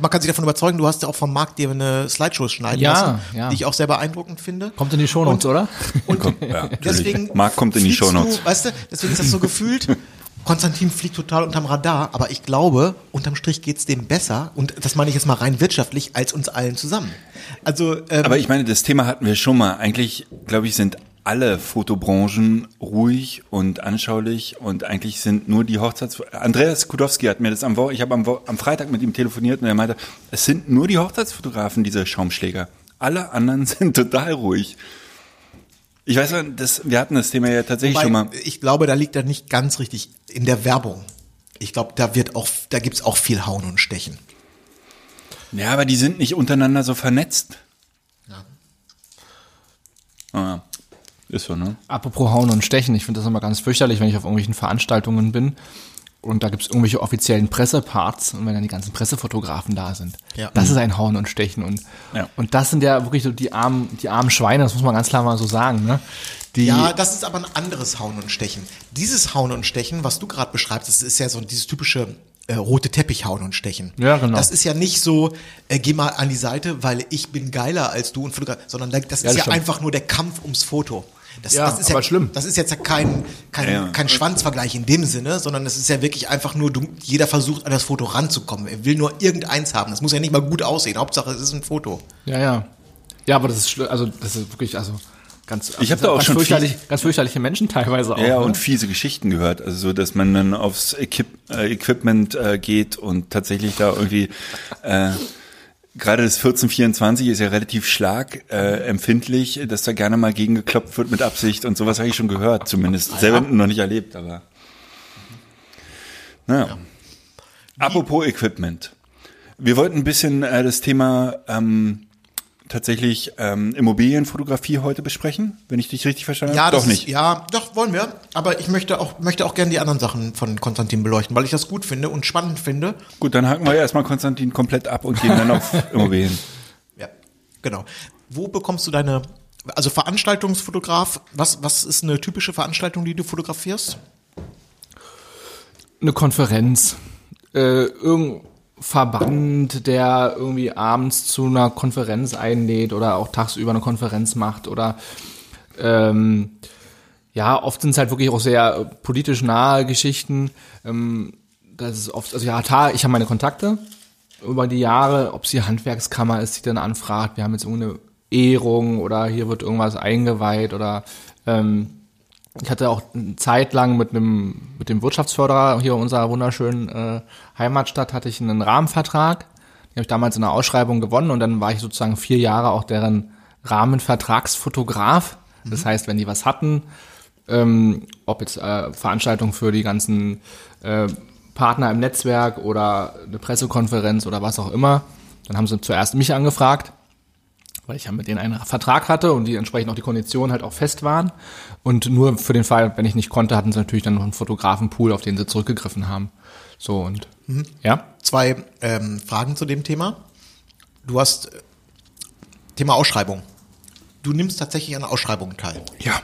Man kann sich davon überzeugen, du hast ja auch vom Markt dir eine Slideshow schneiden Ja, lassen, ja. die ich auch sehr beeindruckend finde. Kommt in die Shownotes, oder? Und Ja, deswegen Marc kommt in die Shownotes. Du, weißt du, deswegen ist das so gefühlt, Konstantin fliegt total unterm Radar, aber ich glaube, unterm Strich geht's dem besser, und das meine ich jetzt mal rein wirtschaftlich, als uns allen zusammen. Also, ähm, Aber ich meine, das Thema hatten wir schon mal. Eigentlich, glaube ich, sind alle Fotobranchen ruhig und anschaulich und eigentlich sind nur die Hochzeits... Andreas Kudowski hat mir das am Wo ich habe am, Wo am Freitag mit ihm telefoniert und er meinte, es sind nur die Hochzeitsfotografen, diese Schaumschläger. Alle anderen sind total ruhig. Ich weiß, das, wir hatten das Thema ja tatsächlich Wobei, schon mal. Ich glaube, da liegt er nicht ganz richtig in der Werbung. Ich glaube, da wird auch, da gibt's auch viel Hauen und Stechen. Ja, aber die sind nicht untereinander so vernetzt. Ja. Ah, ist so, ne? Apropos Hauen und Stechen, ich finde das immer ganz fürchterlich, wenn ich auf irgendwelchen Veranstaltungen bin und da gibt es irgendwelche offiziellen Presseparts und wenn dann die ganzen Pressefotografen da sind. Ja. Das ist ein Hauen und Stechen und, Ja. und das sind ja wirklich so die armen, die armen Schweine, das muss man ganz klar mal so sagen, ne? Die, Ja, das ist aber ein anderes Hauen und Stechen. Dieses Hauen und Stechen, was du gerade beschreibst, das ist ja so dieses typische äh, rote Teppich hauen und stechen. Ja, genau. Das ist ja nicht so, äh, geh mal an die Seite, weil ich bin geiler als du und fotograf, sondern das ist das ja einfach nur der Kampf ums Foto. Das, Ja, das ist aber ja schlimm. Das ist jetzt ja kein, kein, Ja, ja. kein Schwanzvergleich in dem Sinne, sondern es ist ja wirklich einfach nur, du, jeder versucht an das Foto ranzukommen. Er will nur irgendeins haben. Das muss ja nicht mal gut aussehen. Hauptsache, es ist ein Foto. ja, ja. Ja, aber das ist also das ist wirklich, also ganz, Ich hab da auch ganz schon fürchterlich, ganz fürchterliche Menschen teilweise auch. Ja, ne? und fiese Geschichten gehört. Also so, dass man dann aufs Equip äh, Equipment äh, geht und tatsächlich da irgendwie äh, gerade das 1424 ist ja relativ schlagempfindlich, äh, empfindlich, dass da gerne mal gegengeklopft wird mit Absicht und sowas habe ich schon gehört, zumindest selber noch nicht erlebt, aber naja. Apropos Equipment. Wir wollten ein bisschen äh, das Thema ähm, tatsächlich ähm, Immobilienfotografie heute besprechen, wenn ich dich richtig verstanden Ja, habe. das Doch nicht. Ist, ja, doch wollen wir. Aber ich möchte auch möchte auch gerne die anderen Sachen von Konstantin beleuchten, weil ich das gut finde und spannend finde. Gut, dann haken wir erstmal Konstantin komplett ab und gehen dann auf Immobilien. Ja, genau. Wo bekommst du deine also Veranstaltungsfotograf? Was was ist eine typische Veranstaltung, die du fotografierst? eine Konferenz, äh, irgendein Verband, der irgendwie abends zu einer Konferenz einlädt oder auch tagsüber eine Konferenz macht oder ähm, ja, oft sind es halt wirklich auch sehr politisch nahe Geschichten. Ähm, das ist oft, also ja, klar, ich habe meine Kontakte über die Jahre, ob es die Handwerkskammer ist, die dann anfragt, wir haben jetzt irgendeine Ehrung oder hier wird irgendwas eingeweiht oder ähm, ich hatte auch eine Zeit lang mit einem mit dem Wirtschaftsförderer hier in unserer wunderschönen äh, Heimatstadt hatte ich einen Rahmenvertrag. Den habe ich damals in einer Ausschreibung gewonnen und dann war ich sozusagen vier Jahre auch deren Rahmenvertragsfotograf. Das heißt, wenn die was hatten, ähm, ob jetzt äh, Veranstaltungen für die ganzen äh, Partner im Netzwerk oder eine Pressekonferenz oder was auch immer. Dann haben sie zuerst mich angefragt, weil ich ja mit denen einen Vertrag hatte und die entsprechend auch die Konditionen halt auch fest waren. Und nur für den Fall, wenn ich nicht konnte, hatten sie natürlich dann noch einen Fotografenpool, auf den sie zurückgegriffen haben. So und ja. Zwei ähm, Fragen zu dem Thema. Du hast äh, Thema Ausschreibung. Du nimmst tatsächlich an Ausschreibungen teil. Ja.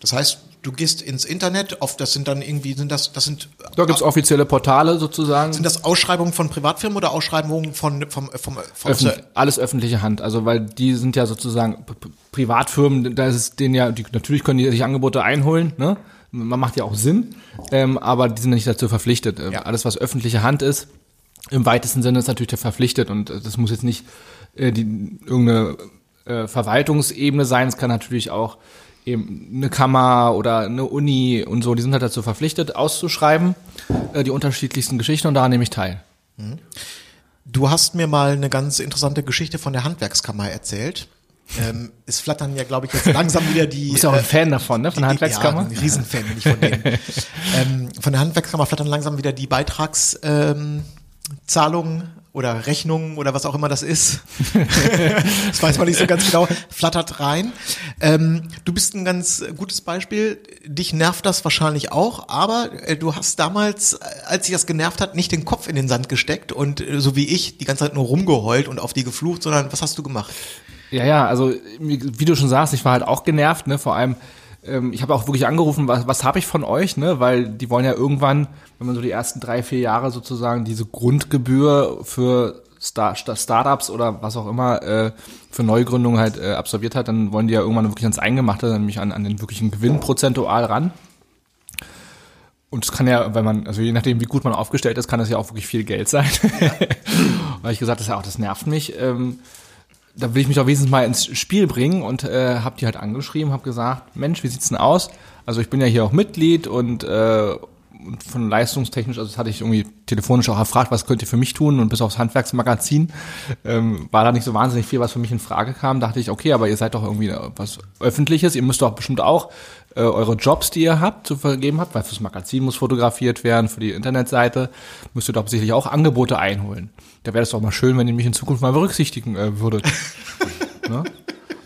Das heißt, du gehst ins Internet, auf das sind dann irgendwie, sind das, das sind, Da gibt's offizielle Portale sozusagen. sind das Ausschreibungen von Privatfirmen oder Ausschreibungen von, vom, vom, vom, Öffn alles öffentliche Hand, also weil die sind ja sozusagen Privatfirmen, da ist es denen ja, die, natürlich können die sich Angebote einholen, ne? Man macht ja auch Sinn, ähm, aber die sind nicht dazu verpflichtet. Ähm, Ja. Alles, was öffentliche Hand ist, im weitesten Sinne ist natürlich verpflichtet und äh, das muss jetzt nicht äh, die, irgendeine äh, Verwaltungsebene sein, es kann natürlich auch eben eine Kammer oder eine Uni und so, die sind halt dazu verpflichtet, auszuschreiben, äh, die unterschiedlichsten Geschichten und daran nehme ich teil. Du hast mir mal eine ganz interessante Geschichte von der Handwerkskammer erzählt. Ähm, es flattern ja, glaube ich, jetzt langsam wieder die. Du bist ja auch ein äh, Fan davon, ne? Von der die- Handwerkskammer? Ja, ein Riesenfan bin ich von denen. ähm, von der Handwerkskammer flattern langsam wieder die Beitragszahlungen ähm, oder Rechnungen oder was auch immer das ist. das weiß man nicht so ganz genau. Flattert rein. Ähm, du bist ein ganz gutes Beispiel. Dich nervt das wahrscheinlich auch, aber äh, du hast damals, äh, als sich das genervt hat, nicht den Kopf in den Sand gesteckt und äh, so wie ich die ganze Zeit nur rumgeheult und auf die geflucht, sondern was hast du gemacht? Ja, ja, also wie du schon sagst, ich war halt auch genervt, ne? Vor allem, ähm, ich habe auch wirklich angerufen, was, was habe ich von euch, ne? Weil die wollen ja irgendwann, wenn man so die ersten drei, vier Jahre sozusagen diese Grundgebühr für Star Star- Startups oder was auch immer äh, für Neugründungen halt äh, absolviert hat, dann wollen die ja irgendwann wirklich ans Eingemachte, nämlich an, an den wirklichen Gewinn prozentual ran. Und es kann ja, wenn man, also je nachdem, wie gut man aufgestellt ist, kann das ja auch wirklich viel Geld sein. Weil ich gesagt, das, ja das nervt mich. Ähm, da will ich mich doch wenigstens mal ins Spiel bringen und äh, habe die halt angeschrieben, habe gesagt, Mensch, wie sieht's denn aus? Also ich bin ja hier auch Mitglied und, äh, von leistungstechnisch, also das hatte ich irgendwie telefonisch auch erfragt, was könnt ihr für mich tun und bis aufs Handwerksmagazin ähm, war da nicht so wahnsinnig viel, was für mich in Frage kam. Dachte ich, okay, aber ihr seid doch irgendwie was Öffentliches, ihr müsst doch bestimmt auch äh, eure Jobs, die ihr habt, zu vergeben habt, weil fürs Magazin muss fotografiert werden, für die Internetseite müsst ihr doch sicherlich auch Angebote einholen. Da wäre es doch mal schön, wenn ihr mich in Zukunft mal berücksichtigen äh, würdet. ne?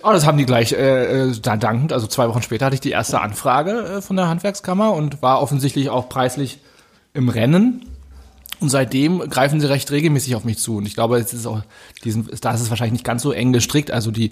Oh, das haben die gleich äh, äh, da dankend. Also zwei Wochen später hatte ich die erste Anfrage äh, von der Handwerkskammer und war offensichtlich auch preislich im Rennen. Und seitdem greifen sie recht regelmäßig auf mich zu. Und ich glaube, es ist auch, diesen, da ist es wahrscheinlich nicht ganz so eng gestrickt. Also die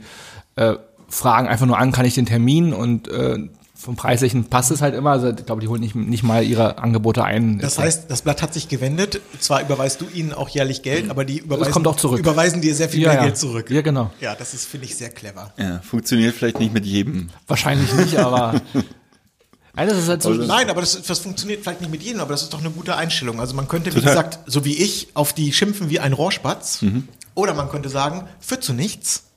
äh, fragen einfach nur an, kann ich den Termin und äh, vom Preislichen passt es halt immer. Also ich glaube, die holen nicht, nicht mal ihre Angebote ein. Das heißt, das Blatt hat sich gewendet. Zwar überweist du ihnen auch jährlich Geld, aber die überweisen, kommt auch zurück. überweisen dir sehr viel ja, mehr ja. Geld zurück. Ja, genau. Ja, das ist, finde ich, sehr clever. Ja, funktioniert vielleicht nicht mit jedem. Wahrscheinlich nicht, aber. Nein, das ist halt so. Nein, aber das, das funktioniert vielleicht nicht mit jedem, aber das ist doch eine gute Einstellung. Also man könnte, wie Total. gesagt, so wie ich, auf die schimpfen wie ein Rohrspatz. Mhm. Oder man könnte sagen, führt zu nichts.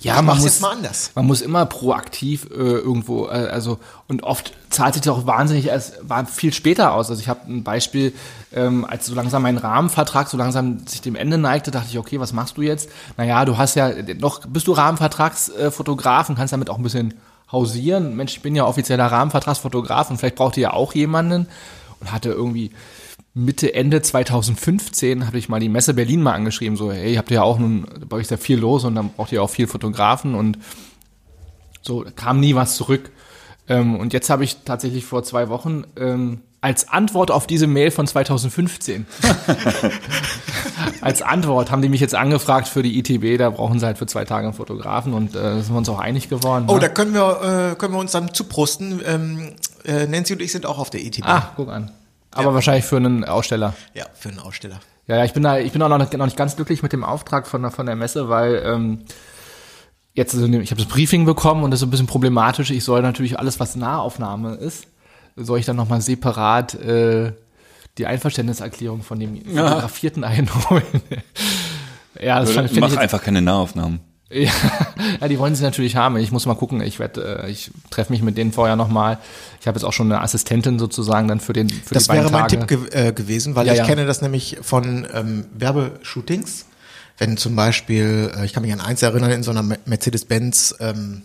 Ja, man muss, jetzt mal anders. Man muss immer proaktiv äh, irgendwo, äh, also und oft zahlt sich das auch wahnsinnig erst war viel später aus. Also ich habe ein Beispiel, ähm, als so langsam mein Rahmenvertrag so langsam sich dem Ende neigte, dachte ich, okay, was machst du jetzt? Naja, du hast ja noch, bist du Rahmenvertragsfotograf und kannst damit auch ein bisschen hausieren. Mensch, ich bin ja offizieller Rahmenvertragsfotograf und vielleicht braucht ihr ja auch jemanden und hatte irgendwie Mitte, Ende 2015 habe ich mal die Messe Berlin mal angeschrieben, so, hey, habt ihr ja auch nun, bei euch ist ja viel los und dann braucht ihr auch viel Fotografen und so kam nie was zurück. Ähm, und jetzt habe ich tatsächlich vor zwei Wochen ähm, als Antwort auf diese Mail von 2015, als Antwort haben die mich jetzt angefragt für die ITB, da brauchen sie halt für zwei Tage einen Fotografen und äh, da sind wir uns auch einig geworden. Oh, ne? da können wir, äh, können wir uns dann zuprosten. Ähm, äh, Nancy und ich sind auch auf der ETB. Ah, guck an. Aber wahrscheinlich für einen Aussteller. Ja, für einen Aussteller. Ja, ja, ich bin da, ich bin auch noch nicht, noch nicht ganz glücklich mit dem Auftrag von der, von der Messe, weil ähm, jetzt, also, ich habe das Briefing bekommen und das ist ein bisschen problematisch. Ich soll natürlich alles, was Nahaufnahme ist, soll ich dann nochmal separat äh, die Einverständniserklärung von dem Fotografierten einholen. ja, das fand, Mach finde ich jetzt, einfach keine Nahaufnahmen. ja, die wollen sie natürlich haben. Ich muss mal gucken. Ich werde, äh, ich treffe mich mit denen vorher nochmal. Ich habe jetzt auch schon eine Assistentin sozusagen dann für den für Das die beiden wäre mein Tage. Tipp ge äh, gewesen, weil Ja, ich ja. kenne das nämlich von ähm, Werbeshootings. Wenn zum Beispiel, äh, ich kann mich an eins erinnern, in so einer Me- Mercedes-Benz ähm,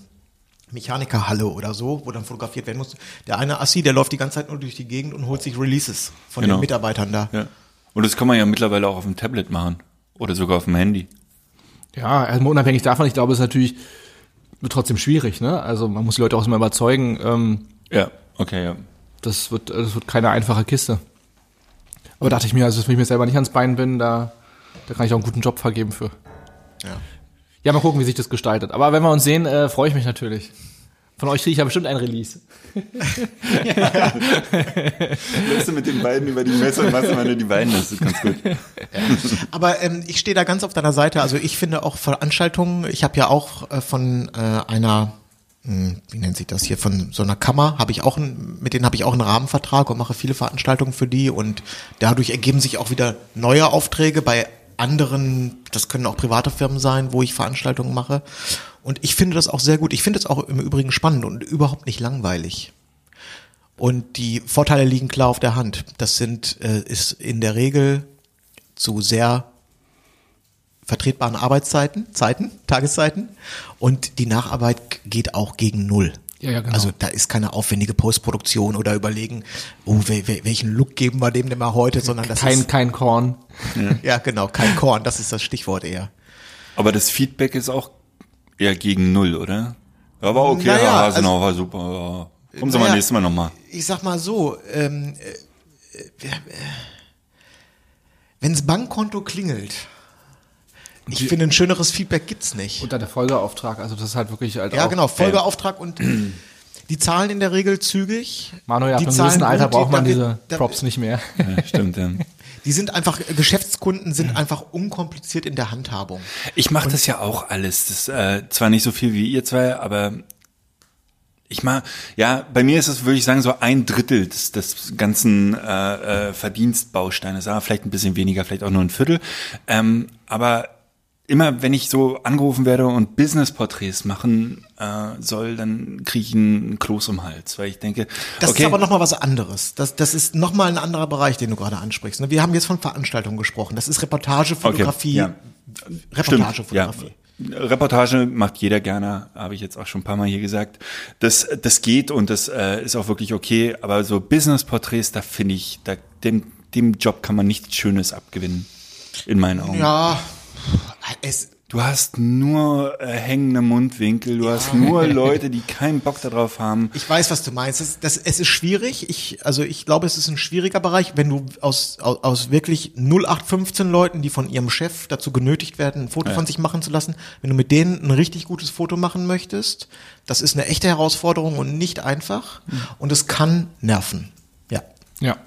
Mechanikerhalle oder so, wo dann fotografiert werden muss. Der eine Assi, der läuft die ganze Zeit nur durch die Gegend und holt sich Releases von Genau. den Mitarbeitern da. Ja. Und das kann man ja mittlerweile auch auf dem Tablet machen. Oder sogar auf dem Handy. Ja, also unabhängig davon, ich glaube, es ist natürlich trotzdem schwierig, ne? Also man muss die Leute auch immer überzeugen, ähm, Ja, okay, ja. das wird, das wird keine einfache Kiste. Aber dachte ich mir, also wenn ich mir selber nicht ans Bein bin, da, da kann ich auch einen guten Job vergeben für. Ja. Ja, mal gucken, wie sich das gestaltet. Aber wenn wir uns sehen, äh, freue ich mich natürlich. Von euch kriege ich ja bestimmt ein Release. Läufst du mit den beiden über die Messe und machst immer nur die beiden, das ist ganz gut. Aber ähm, ich stehe da ganz auf deiner Seite. Also ich finde auch Veranstaltungen, ich habe ja auch äh, von äh, einer, mh, wie nennt sich das hier, von so einer Kammer, habe ich auch, ein, mit denen habe ich auch einen Rahmenvertrag und mache viele Veranstaltungen für die und dadurch ergeben sich auch wieder neue Aufträge bei anderen, das können auch private Firmen sein, wo ich Veranstaltungen mache. Und ich finde das auch sehr gut. Ich finde es auch im Übrigen spannend und überhaupt nicht langweilig. Und die Vorteile liegen klar auf der Hand. Das sind, äh, ist in der Regel zu sehr vertretbaren Arbeitszeiten, Zeiten, Tageszeiten. Und die Nacharbeit geht auch gegen Null. Ja, ja, genau. Also da ist keine aufwendige Postproduktion oder überlegen, oh, wel, wel, welchen Look geben wir dem denn mal heute, sondern das Kein, ist, kein Korn. ja genau, kein Korn, das ist das Stichwort eher. Aber das Feedback ist auch eher gegen Null, oder? Ja, war okay, Naja, Herr Hasenau, also- war super. Ja. Kommen Sie mal Naja, nächstes Mal nochmal. Ich sag mal so, ähm, äh, äh, wenns Bankkonto klingelt, ich finde, ein schöneres Feedback gibt's nicht. Unter der Folgeauftrag, also das ist halt wirklich halt Ja, auch, genau, Folgeauftrag und die zahlen in der Regel zügig. Manuel, ab die einem gewissen Alter braucht man diese da- Props nicht mehr. Ja, stimmt, ja. Die sind einfach, Geschäftskunden sind einfach unkompliziert in der Handhabung. Ich mache das ja auch alles. Das äh, zwar nicht so viel wie ihr zwei, aber ich mach, ja, bei mir ist es, würde ich sagen, so ein Drittel des, des ganzen äh, äh, Verdienstbausteines. Ja, vielleicht ein bisschen weniger, vielleicht auch nur ein Viertel. Ähm, aber immer, wenn ich so angerufen werde und Business-Porträts machen äh, soll, dann kriege ich einen Kloß im Hals, weil ich denke, Das okay, ist aber nochmal was anderes. Das, das ist nochmal ein anderer Bereich, den du gerade ansprichst. ne? Wir haben jetzt von Veranstaltungen gesprochen. Das ist Reportagefotografie. ja. Reportagefotografie. Ja. Reportage macht jeder gerne, habe ich jetzt auch schon ein paar Mal hier gesagt. Das, das geht und das äh, ist auch wirklich okay, aber so Business-Porträts, da finde ich, da, dem, dem Job kann man nichts Schönes abgewinnen, in meinen Augen. Ja, es, Du hast nur äh, hängende Mundwinkel, du hast nur Leute, die keinen Bock darauf haben. ich weiß, was du meinst. Das, das, es ist schwierig. Ich, also ich glaube, es ist ein schwieriger Bereich, wenn du aus, aus, aus wirklich 0815 Leuten, die von ihrem Chef dazu genötigt werden, ein Foto von sich machen zu lassen, wenn du mit denen ein richtig gutes Foto machen möchtest, das ist eine echte Herausforderung und nicht einfach. Und es kann nerven. Ja. Ja.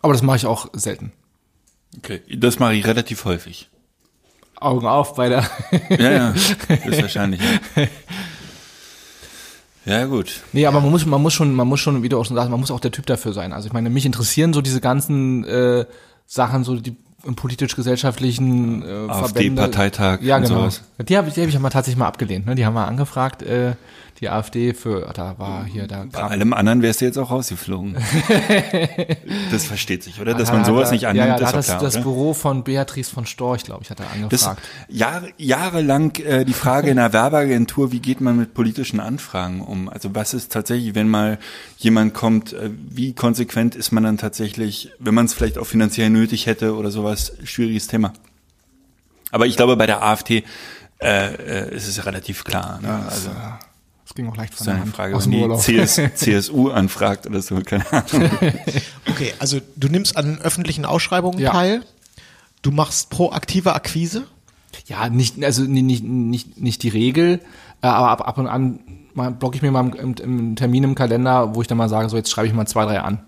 Aber das mache ich auch selten. Okay, das mache ich relativ häufig. Augen auf bei der. Ja, ja, ist wahrscheinlich. Ja, ja gut. nee, aber man muss, man muss schon, man muss schon, wie du auch schon sagst, man muss auch der Typ dafür sein. Also ich meine, mich interessieren so diese ganzen äh, Sachen, so die im politisch-gesellschaftlichen äh, Verbände. AfD-Parteitag Ja, genau. sowas. Die habe ich, die hab ich mal tatsächlich mal abgelehnt. Ne? Die haben wir angefragt, äh, die AfD für, da war hier, da Bei kam allem anderen wärst du jetzt auch rausgeflogen. das versteht sich, oder? Dass man Hat sowas er- nicht annimmt, ja, ja, da ist das, klar, das oder? Büro von Beatrice von Storch, glaube ich, hat er Das angefragt. Jahre, jahrelang äh, die Frage in einer Werbeagentur, wie geht man mit politischen Anfragen um? Also was ist tatsächlich, wenn mal jemand kommt, äh, wie konsequent ist man dann tatsächlich, wenn man es vielleicht auch finanziell nötig hätte oder sowas, schwieriges Thema. Aber ich glaube, bei der AfD äh, äh, ist es relativ klar. Ne? also das ging auch leicht von ist der eine Hand Frage, aus wenn dem die Urlaub. CS, CSU anfragt oder so, keine Ahnung. Okay, also du nimmst an öffentlichen Ausschreibungen Ja. teil. Du machst proaktive Akquise. Ja, nicht, also nicht, nicht, nicht, nicht die Regel, äh, aber ab, ab und an blocke ich mir mal im, im Termin im Kalender, wo ich dann mal sage, so jetzt schreibe ich mal zwei, drei an,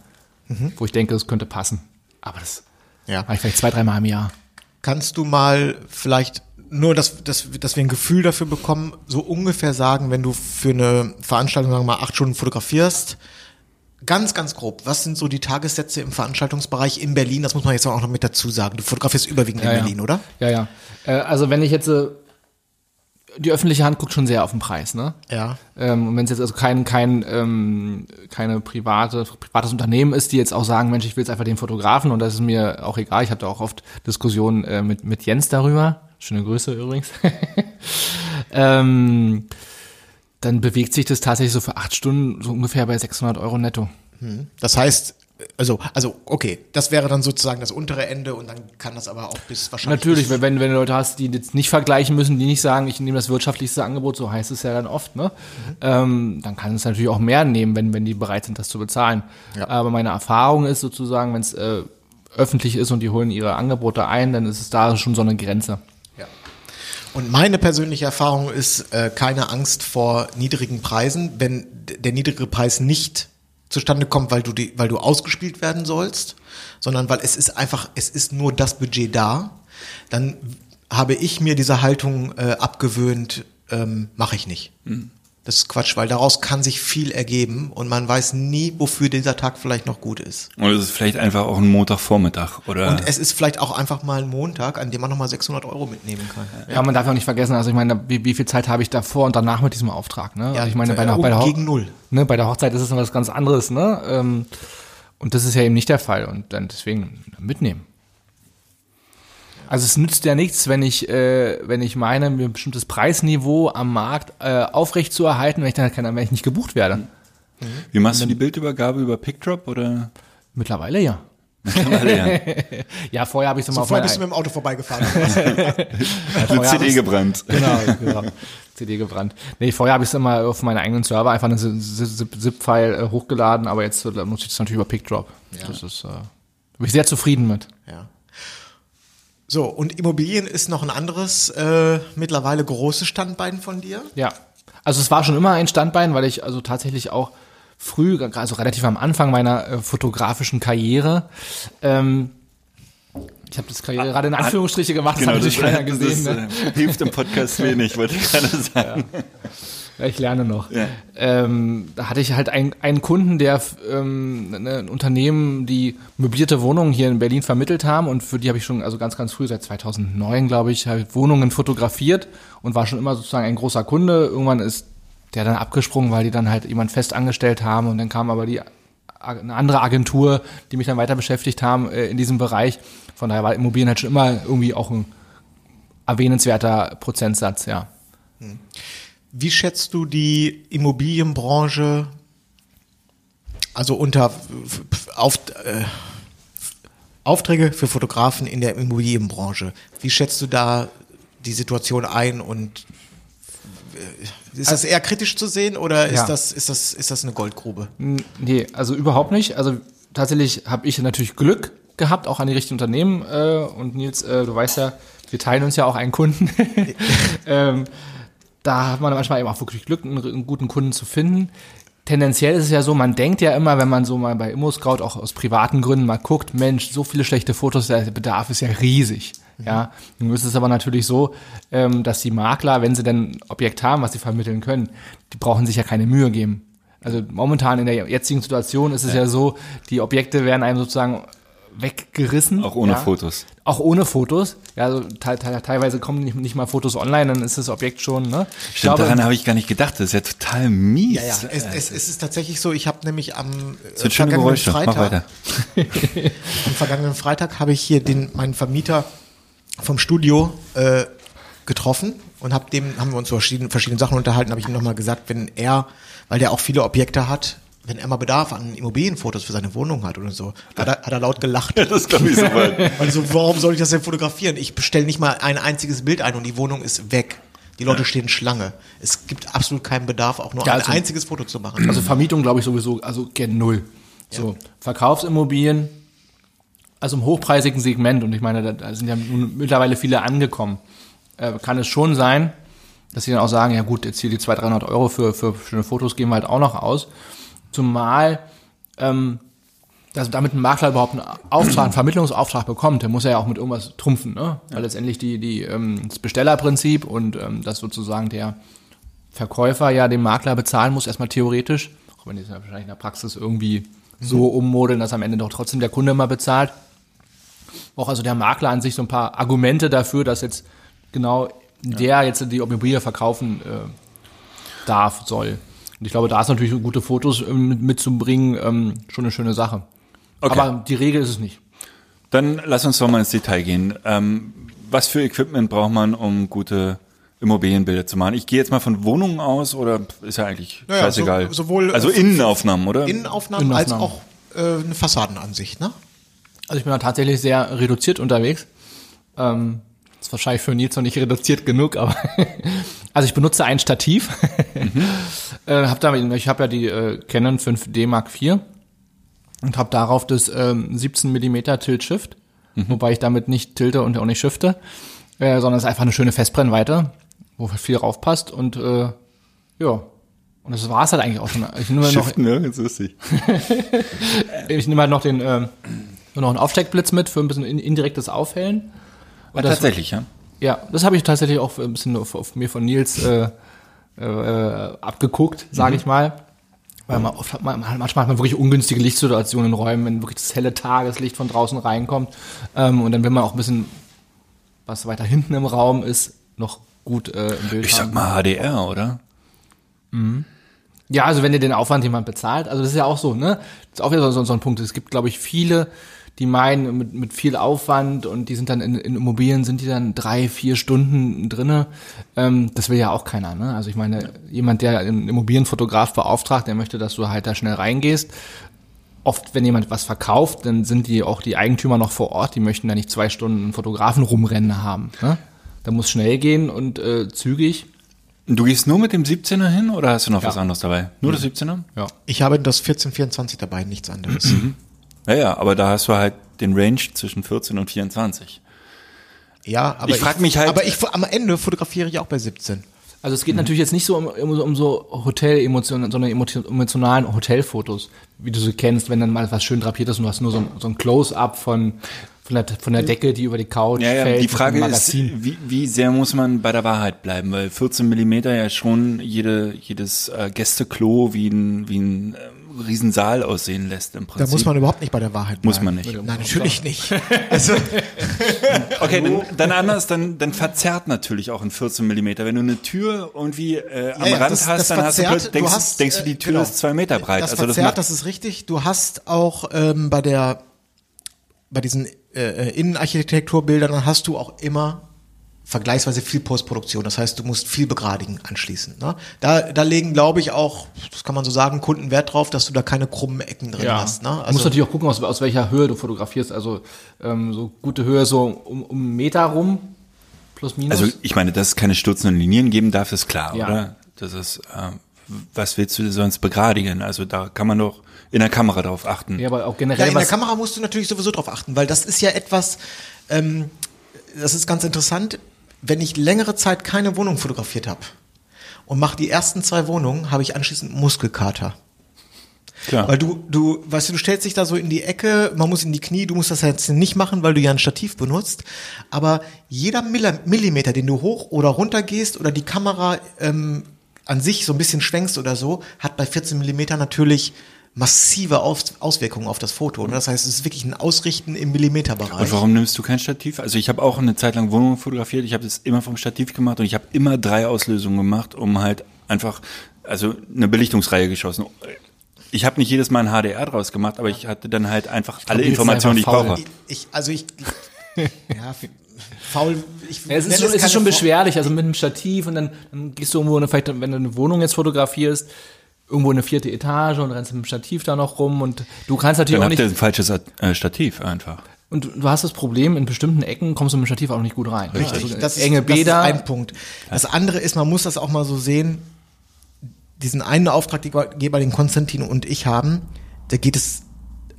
wo ich denke, das könnte passen. Aber das Ja. mache ich vielleicht zwei, dreimal im Jahr. Kannst du mal vielleicht nur, dass, dass, dass wir ein Gefühl dafür bekommen, so ungefähr sagen, wenn du für eine Veranstaltung, sagen wir mal, acht Stunden fotografierst, ganz, ganz grob, was sind so die Tagessätze im Veranstaltungsbereich in Berlin? Das muss man jetzt auch noch mit dazu sagen. Du fotografierst überwiegend in Ja, ja. Berlin, oder? Ja, ja. Äh, also wenn ich jetzt, äh, die öffentliche Hand guckt schon sehr auf den Preis, ne? Ja. Ähm, und wenn es jetzt also kein, kein, ähm, keine private, privates Unternehmen ist, die jetzt auch sagen, Mensch, ich will jetzt einfach den Fotografen und das ist mir auch egal. Ich habe da auch oft Diskussionen äh, mit, mit Jens darüber. Schöne Grüße übrigens. ähm, dann bewegt sich das tatsächlich so für acht Stunden so ungefähr bei 600 Euro netto. Das heißt, also, also, okay, das wäre dann sozusagen das untere Ende und dann kann das aber auch bis wahrscheinlich. Natürlich, wenn, wenn du Leute hast, die jetzt nicht vergleichen müssen, die nicht sagen, ich nehme das wirtschaftlichste Angebot, so heißt es ja dann oft, ne? Ähm, dann kann es natürlich auch mehr nehmen, wenn, wenn die bereit sind, das zu bezahlen. Ja. Aber meine Erfahrung ist sozusagen, wenn es äh, öffentlich ist und die holen ihre Angebote ein, dann ist es da schon so eine Grenze. Und meine persönliche Erfahrung ist äh, keine Angst vor niedrigen Preisen, wenn der niedrige Preis nicht zustande kommt, weil du die, weil du ausgespielt werden sollst, sondern weil es ist einfach, es ist nur das Budget da, dann habe ich mir diese Haltung äh, abgewöhnt, ähm, mache ich nicht. Das ist Quatsch, weil daraus kann sich viel ergeben und man weiß nie, wofür dieser Tag vielleicht noch gut ist. Oder es ist vielleicht einfach auch ein Montagvormittag oder Und es ist vielleicht auch einfach mal ein Montag, an dem man nochmal 600 Euro mitnehmen kann. Ja, man darf ja auch nicht vergessen, also ich meine, wie, wie viel Zeit habe ich davor und danach mit diesem Auftrag, ne? Ja, also ich meine, bei der, bei, der, gegen null. Ne, bei der Hochzeit ist es noch was ganz anderes, ne? Ähm, und das ist ja eben nicht der Fall und dann deswegen mitnehmen. Also es nützt ja nichts, wenn ich, äh, wenn ich meine, mir ein bestimmtes Preisniveau am Markt äh, aufrecht zu erhalten, wenn ich dann wenn ich nicht gebucht werde. wie machst du die Bildübergabe über PickDrop oder Mittlerweile ja. Mittlerweile, ja. Ja, vorher habe ich es immer So, auf vorher bist du mit dem Auto vorbeigefahren. eine CD gebrannt. Genau, genau. CD gebrannt. Nee, vorher habe ich es immer auf meinen eigenen Server einfach eine ZIP-File äh, hochgeladen, aber jetzt äh, nutze ich es natürlich über PickDrop. Das ist, äh, bin ich sehr zufrieden mit. ja. So, und Immobilien ist noch ein anderes, äh, mittlerweile großes Standbein von dir. Ja. Also es war schon immer ein Standbein, weil ich also tatsächlich auch früh, also relativ am Anfang meiner äh, fotografischen Karriere, ähm, ich habe das Karriere gerade in Anführungsstriche gemacht, das hat natürlich keiner gesehen. ist, ne? äh, hilft im Podcast wenig, wollte ich gerade sagen. Ja, ich lerne noch. Ja. Ähm, da hatte ich halt ein, einen Kunden, der ähm, ein Unternehmen, die möblierte Wohnungen hier in Berlin vermittelt haben und für die habe ich schon, also ganz, ganz früh, seit 2009, glaube ich, halt Wohnungen fotografiert und war schon immer sozusagen ein großer Kunde. Irgendwann ist der dann abgesprungen, weil die dann halt jemand fest angestellt haben und dann kam aber die eine andere Agentur, die mich dann weiter beschäftigt haben äh, in diesem Bereich. Von daher war Immobilien halt schon immer irgendwie auch ein erwähnenswerter Prozentsatz, ja. Wie schätzt du die Immobilienbranche, also unter auf, äh, Aufträge für Fotografen in der Immobilienbranche? Wie schätzt du da die Situation ein und äh, ist das eher kritisch zu sehen oder ist Ja. das ist das ist das eine Goldgrube? Nee, also überhaupt nicht. Also tatsächlich habe ich natürlich Glück gehabt, auch an die richtigen Unternehmen. Äh, und Nils, äh, du weißt ja, wir teilen uns ja auch einen Kunden. ähm, da hat man manchmal eben auch wirklich Glück, einen, einen guten Kunden zu finden. Tendenziell ist es ja so, man denkt ja immer, wenn man so mal bei ImmoScout auch aus privaten Gründen mal guckt, Mensch, so viele schlechte Fotos, der Bedarf ist ja riesig. Ja, nun ist es aber natürlich so, ähm, dass die Makler, wenn sie denn ein Objekt haben, was sie vermitteln können, die brauchen sich ja keine Mühe geben. Also momentan in der jetzigen Situation ist es ja, so, die Objekte werden einem sozusagen weggerissen. Auch ohne ja. Fotos. Auch ohne Fotos. Ja, also te te teilweise kommen nicht, nicht mal Fotos online, dann ist das Objekt schon, ne? Ich Stimmt, daran habe ich gar nicht gedacht. Das ist ja total mies. Ja, ja. Es, es, es ist tatsächlich so, ich habe nämlich am äh, vergangenen Geräusche. Mach Freitag, weiter. am vergangenen Freitag habe ich hier den meinen Vermieter vom Studio äh, getroffen und hab dem haben wir uns über verschiedene, verschiedene Sachen unterhalten, habe ich ihm nochmal gesagt, wenn er, weil der auch viele Objekte hat, wenn er mal Bedarf an Immobilienfotos für seine Wohnung hat oder so, hat er, hat er laut gelacht. Das glaube ich so weit. Also warum soll ich das denn fotografieren? Ich bestelle nicht mal ein einziges Bild ein und die Wohnung ist weg. Die Leute stehen Schlange. Es gibt absolut keinen Bedarf, auch nur Ja, ein also- einziges Foto zu machen. Also Vermietung glaube ich sowieso, also gen null. So, Verkaufsimmobilien, also im hochpreisigen Segment, und ich meine, da, sind ja nun mittlerweile viele angekommen, äh, kann es schon sein, dass sie dann auch sagen, ja gut, jetzt hier die 200, 300 Euro für, für schöne Fotos geben wir halt auch noch aus. Zumal, ähm, dass damit ein Makler überhaupt einen Auftrag, einen Vermittlungsauftrag bekommt, der muss er ja auch mit irgendwas trumpfen, ne? Weil letztendlich die, die, ähm, das Bestellerprinzip und ähm, das sozusagen der Verkäufer ja den Makler bezahlen muss, erstmal theoretisch, auch wenn die es ja wahrscheinlich in der Praxis irgendwie so ummodeln, dass am Ende doch trotzdem der Kunde mal bezahlt. Auch also der Makler an sich so ein paar Argumente dafür, dass jetzt genau der jetzt die Immobilie verkaufen äh, darf, soll. Und ich glaube, da ist natürlich gute Fotos ähm, mit- mitzubringen ähm, schon eine schöne Sache. Okay. Aber die Regel ist es nicht. Dann lass uns doch mal ins Detail gehen. Ähm, was für Equipment braucht man, um gute Immobilienbilder zu machen. Ich gehe jetzt mal von Wohnungen aus oder ist ja eigentlich Naja, scheißegal. so- sowohl, also äh, Innenaufnahmen, oder? Innenaufnahmen als Innenaufnahmen. auch äh, eine Fassadenansicht, ne? Also ich bin da tatsächlich sehr reduziert unterwegs. Ähm, ist wahrscheinlich für Nils noch nicht reduziert genug, aber also ich benutze ein Stativ. äh, hab damit, ich habe ja die äh, Canon 5D Mark IV und habe darauf das ähm, 17 mm Tilt Shift, wobei ich damit nicht tilte und auch nicht shifte, äh, sondern es ist einfach eine schöne Festbrennweite, wo viel raufpasst und äh, ja. Und das war's halt eigentlich auch schon. Ich nehme noch, Shiften, ne? Ganz lustig. ich nehme halt noch den ähm, nur noch einen Aufsteckblitz mit für ein bisschen in, indirektes Aufhellen. Und das- Tatsächlich, ja. Ja, das habe ich tatsächlich auch ein bisschen auf, auf mir von Nils äh, äh, abgeguckt, sage ich mal. Weil man oft hat man, manchmal hat man wirklich ungünstige Lichtsituationen in Räumen, wenn wirklich das helle Tageslicht von draußen reinkommt. Ähm, und dann will man auch ein bisschen, was weiter hinten im Raum ist, noch gut äh, im Bild Ich haben. sag mal HDR, oder? Ja, also wenn dir den Aufwand jemand bezahlt, also das ist ja auch so, ne? Das ist auch wieder so, so ein Punkt. Es gibt, glaube ich, viele, die meinen, mit, mit viel Aufwand und die sind dann in, in Immobilien, sind die dann drei, vier Stunden drinne. Ähm, das will ja auch keiner, ne? Also ich meine, jemand, der einen Immobilienfotograf beauftragt, der möchte, dass du halt da schnell reingehst. Oft, wenn jemand was verkauft, dann sind die auch die Eigentümer noch vor Ort, die möchten da nicht zwei Stunden einen Fotografen rumrennen haben. Ne? Da muss schnell gehen und äh, zügig. Du gehst nur mit dem 17er hin oder hast du noch was Ja. anderes dabei? Nur das 17er? Ja. Ich habe das 1424 dabei, nichts anderes. Ja, ja, aber da hast du halt den Range zwischen 14 und 24. Ja, aber Ich frag mich halt- Aber ich am Ende fotografiere ich auch bei 17. Also es geht natürlich jetzt nicht so um, um, so- um so Hotel-Emotionen, sondern emotio- emotionalen Hotelfotos, wie du sie kennst, wenn dann mal was schön drapiert ist und du hast nur so, ein- so ein Close-up von, von, der, von der Decke, die über die Couch Ja, ja, fällt. die Frage ist, wie, wie sehr muss man bei der Wahrheit bleiben? Weil 14 Millimeter ja schon jede, jedes äh, Gästeklo wie ein, wie ein ähm, Riesensaal aussehen lässt im Da Prinzip. muss man überhaupt nicht bei der Wahrheit bleiben. Muss man nicht. Nein, natürlich nicht. Also, Okay, dann, dann anders, dann, dann verzerrt natürlich auch ein 14 Millimeter. Wenn du eine Tür irgendwie äh, am ja, Rand das- hast, das dann hast du, denkst, du hast, denkst du, die äh, Tür genau. ist zwei Meter breit. Das also das verzerrt, macht, das ist richtig. Du hast auch ähm, bei der bei diesen äh, äh, Innenarchitekturbildern dann hast du auch immer vergleichsweise viel Postproduktion. Das heißt, du musst viel begradigen anschließend. Ne? Da, da legen, glaube ich, auch, das kann man so sagen, Kunden Wert drauf, dass du da keine krummen Ecken drin hast. Ne? du musst natürlich auch gucken, aus, aus welcher Höhe du fotografierst. Also ähm, so gute Höhe so um, um einen Meter rum, plus minus. also ich meine, dass es keine stürzenden Linien geben darf, ist klar, Ja. oder? Das ist, äh, was willst du sonst begradigen? Also da kann man doch in der Kamera drauf achten. ja, aber auch Ja, generell in der Kamera musst du natürlich sowieso drauf achten, weil das ist ja etwas, ähm, das ist ganz interessant, wenn ich längere Zeit keine Wohnung fotografiert habe und mache die ersten zwei Wohnungen, habe ich anschließend Muskelkater. Klar. Weil du, du, weißt du, du stellst dich da so in die Ecke, man muss in die Knie, du musst das jetzt nicht machen, weil du ja ein Stativ benutzt. Aber jeder Millimeter, den du hoch oder runter gehst oder die Kamera ähm, an sich so ein bisschen schwenkst oder so, hat bei 14 Millimeter natürlich massive Aus Auswirkungen auf das Foto. Und das heißt, es ist wirklich ein Ausrichten im Millimeterbereich. Und warum nimmst du kein Stativ? Also ich habe auch eine Zeit lang Wohnungen fotografiert. Ich habe das immer vom Stativ gemacht und ich habe immer drei Auslösungen gemacht, um halt einfach, also eine Belichtungsreihe geschossen. Ich habe nicht jedes Mal ein HDR draus gemacht, aber ich hatte dann halt einfach alle du bist Informationen, die ich faul. brauche. Ich, also ich, ja, faul. Ich Ja, es ist schon, es ist schon beschwerlich, also mit einem Stativ und dann, dann gehst du irgendwo, vielleicht, wenn du eine Wohnung jetzt fotografierst, irgendwo in eine vierte Etage und rennst mit dem Stativ da noch rum und du kannst natürlich Dann auch habt ihr nicht, ein falsches äh, Stativ einfach. und du hast das Problem, in bestimmten Ecken kommst du mit dem Stativ auch nicht gut rein. Richtig, Also, das, ist, enge das ist Bäder. ein Punkt. Das andere ist, man muss das auch mal so sehen, diesen einen Auftraggeber, den Konstantin und ich haben, da geht es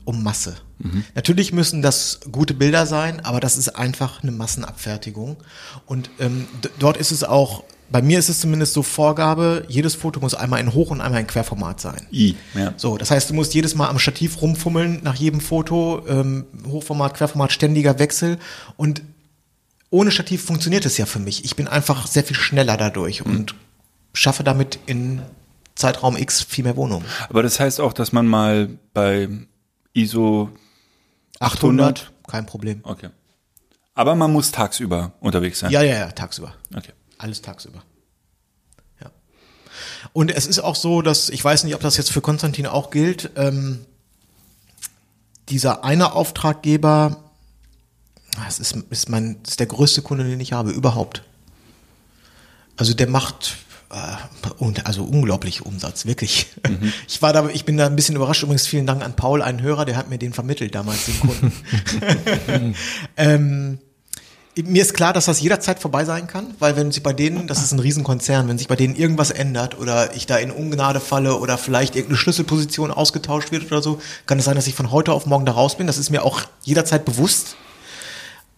um Masse. Natürlich müssen das gute Bilder sein, aber das ist einfach eine Massenabfertigung. Und ähm, dort ist es auch, bei mir ist es zumindest so Vorgabe, jedes Foto muss einmal in Hoch- und einmal in Querformat sein. I, ja. So, das heißt, du musst jedes Mal am Stativ rumfummeln nach jedem Foto, ähm, Hochformat, Querformat, ständiger Wechsel und ohne Stativ funktioniert es ja für mich. Ich bin einfach sehr viel schneller dadurch und schaffe damit in Zeitraum X viel mehr Wohnungen. Aber das heißt auch, dass man mal bei ISO 800, kein Problem. okay. Aber man muss tagsüber unterwegs sein. Ja, ja, ja, tagsüber. Okay. Alles tagsüber. Ja. Und es ist auch so, dass, ich weiß nicht, ob das jetzt für Konstantin auch gilt, ähm, dieser eine Auftraggeber, das ist, ist mein, das ist der größte Kunde, den ich habe, überhaupt. Also der macht äh, und also unglaublich Umsatz, wirklich. Mhm. Ich war da, ich bin da ein bisschen überrascht. Übrigens vielen Dank an Paul, einen Hörer, der hat mir den vermittelt damals den Kunden. ähm, mir ist klar, dass das jederzeit vorbei sein kann, weil wenn sich bei denen, das ist ein Riesenkonzern, wenn sich bei denen irgendwas ändert oder ich da in Ungnade falle oder vielleicht irgendeine Schlüsselposition ausgetauscht wird oder so, kann es sein, dass ich von heute auf morgen da raus bin. Das ist mir auch jederzeit bewusst.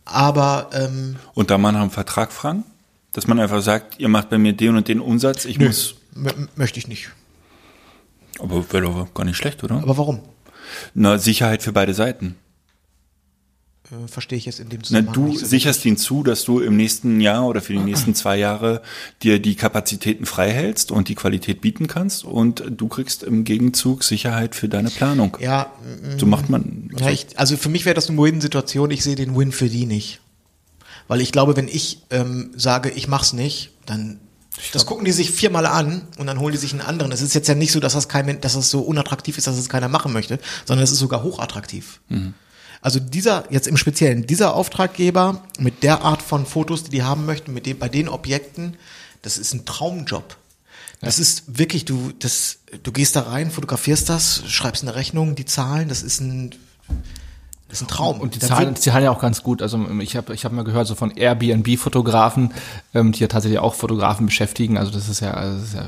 Aber ähm, Und da man einen Vertrag fragen? Dass man einfach sagt, ihr macht bei mir den und den Umsatz, ich muss. m- möchte ich nicht. Aber wäre doch gar nicht schlecht, oder? Aber warum? Na, Sicherheit für beide Seiten. Äh, verstehe ich jetzt in dem Na, Zusammenhang du nicht so sicherst ihnen zu, dass du im nächsten Jahr oder für die nächsten zwei Jahre dir die Kapazitäten frei hältst und die Qualität bieten kannst und du kriegst im Gegenzug Sicherheit für deine Planung. Ja, So macht man. Ja, ich, also für mich wäre das eine Win-Situation. Ich sehe den Win für die nicht. Weil ich glaube, wenn ich ähm, sage, ich mach's nicht, dann das gucken die sich viermal an und dann holen die sich einen anderen. Es ist jetzt ja nicht so, dass das kein, dass das so unattraktiv ist, dass es keiner machen möchte, sondern es ist sogar hochattraktiv. Also dieser, jetzt im Speziellen, dieser Auftraggeber mit der Art von Fotos, die die haben möchten, mit dem, bei den Objekten, das ist ein Traumjob. Das ist wirklich, du, das, du gehst da rein, fotografierst das, schreibst eine Rechnung, die Zahlen, das ist ein, das ist ein Traum. Und die Zahlen, die Zahlen ja auch ganz gut. Also ähm, ich habe ich hab mal gehört so von Airbnb-Fotografen, ähm, die ja tatsächlich auch Fotografen beschäftigen. Also das ist ja, also das ist ja,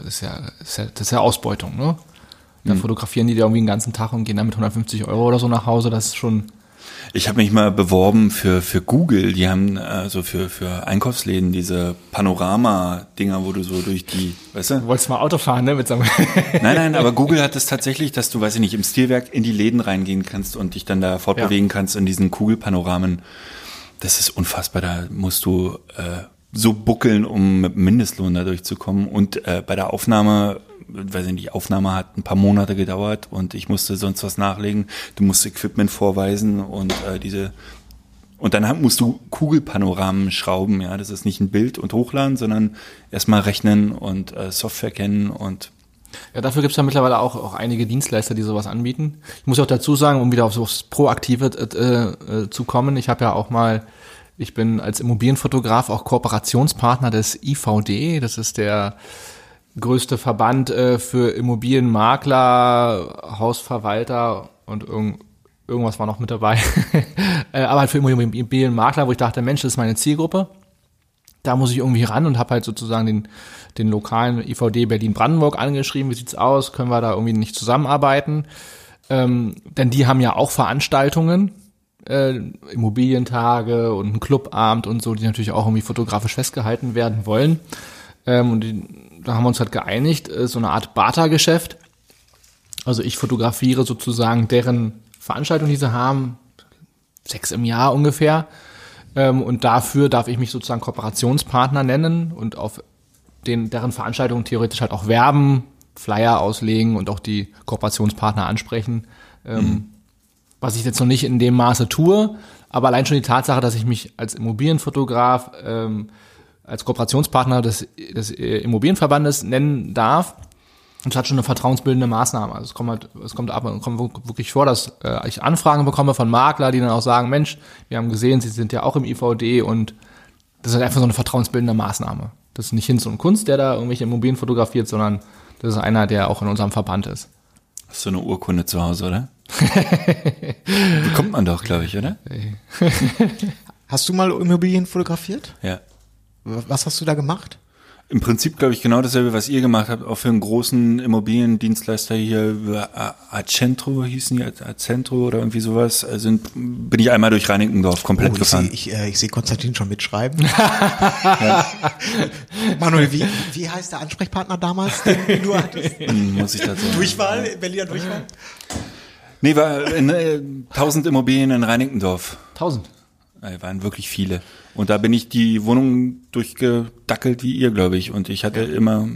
das ist ja, das ist ja, Ausbeutung, ne? Da fotografieren die da irgendwie den ganzen Tag und gehen dann mit 150 Euro oder so nach Hause. Das ist schon. Ich habe mich mal beworben für, für Google. Die haben also für, für Einkaufsläden diese Panorama-Dinger, wo du so durch die, weißt du? Du wolltest mal Auto fahren, ne? Mit so Nein, nein, aber Google hat es tatsächlich, dass du, weiß ich nicht, im Stilwerk in die Läden reingehen kannst und dich dann da fortbewegen kannst in diesen Kugelpanoramen. Das ist unfassbar. Da musst du äh, so buckeln, um mit Mindestlohn da durchzukommen. Und äh, bei der Aufnahme, weiß ich nicht, die Aufnahme hat ein paar Monate gedauert und ich musste sonst was nachlegen. Du musst Equipment vorweisen und äh, diese und dann musst du Kugelpanoramen schrauben, ja. Das ist nicht ein Bild und hochladen, sondern erstmal rechnen und äh, Software kennen und Ja, dafür gibt's ja mittlerweile auch, auch einige Dienstleister, die sowas anbieten. Ich muss auch dazu sagen, um wieder auf so aufs Proaktive äh, äh, zu kommen, ich habe ja auch mal, ich bin als Immobilienfotograf auch Kooperationspartner des IVD, das ist der größte Verband äh, für Immobilienmakler, Hausverwalter und irgend, irgendwas war noch mit dabei. äh, aber halt für Immobilienmakler, wo ich dachte, Mensch, das ist meine Zielgruppe da muss ich irgendwie ran und habe halt sozusagen den, den lokalen IVD Berlin-Brandenburg angeschrieben, wie sieht's aus, können wir da irgendwie nicht zusammenarbeiten? Ähm, denn die haben ja auch Veranstaltungen, äh, Immobilientage und einen Clubabend und so, die natürlich auch irgendwie fotografisch festgehalten werden wollen. Ähm, und die, da haben wir uns halt geeinigt, äh, so eine Art Barter-Geschäft. Also ich fotografiere sozusagen deren Veranstaltung, die sie haben, sechs im Jahr ungefähr. Ähm, und dafür darf ich mich sozusagen Kooperationspartner nennen und auf den, deren Veranstaltungen theoretisch halt auch werben, Flyer auslegen und auch die Kooperationspartner ansprechen. Ähm, Was ich jetzt noch nicht in dem Maße tue, aber allein schon die Tatsache, dass ich mich als Immobilienfotograf, ähm, als Kooperationspartner des, des Immobilienverbandes nennen darf, und es hat schon eine vertrauensbildende Maßnahme. Also es kommt halt, es kommt ab und kommt wirklich vor, dass äh, ich Anfragen bekomme von Makler, die dann auch sagen, Mensch, wir haben gesehen, Sie sind ja auch im IVD und das ist halt einfach so eine vertrauensbildende Maßnahme. Das ist nicht Hinz und Kunst, der da irgendwelche Immobilien fotografiert, sondern das ist einer, der auch in unserem Verband ist. hast du eine Urkunde zu Hause, oder? Bekommt man doch, glaube ich, oder? Hast du mal Immobilien fotografiert? Ja. Was hast du da gemacht? Im Prinzip, glaube ich, genau dasselbe, was ihr gemacht habt, auch für einen großen Immobiliendienstleister hier, äh, Acentro hießen die, Acentro oder irgendwie sowas, also bin ich einmal durch Reinickendorf komplett oh, ich gefahren. Seh, ich äh, ich sehe Konstantin schon mitschreiben. ja. Manuel, wie, wie heißt der Ansprechpartner damals, den du hattest? Hm, muss ich dazu Durchwahl. Berliner Durchwahl? Nee, war in, äh, 1000 Immobilien in Reinickendorf. 1000? Ey, waren wirklich viele. Und da bin ich die Wohnung durchgedackelt wie ihr, glaube ich. Und ich hatte immer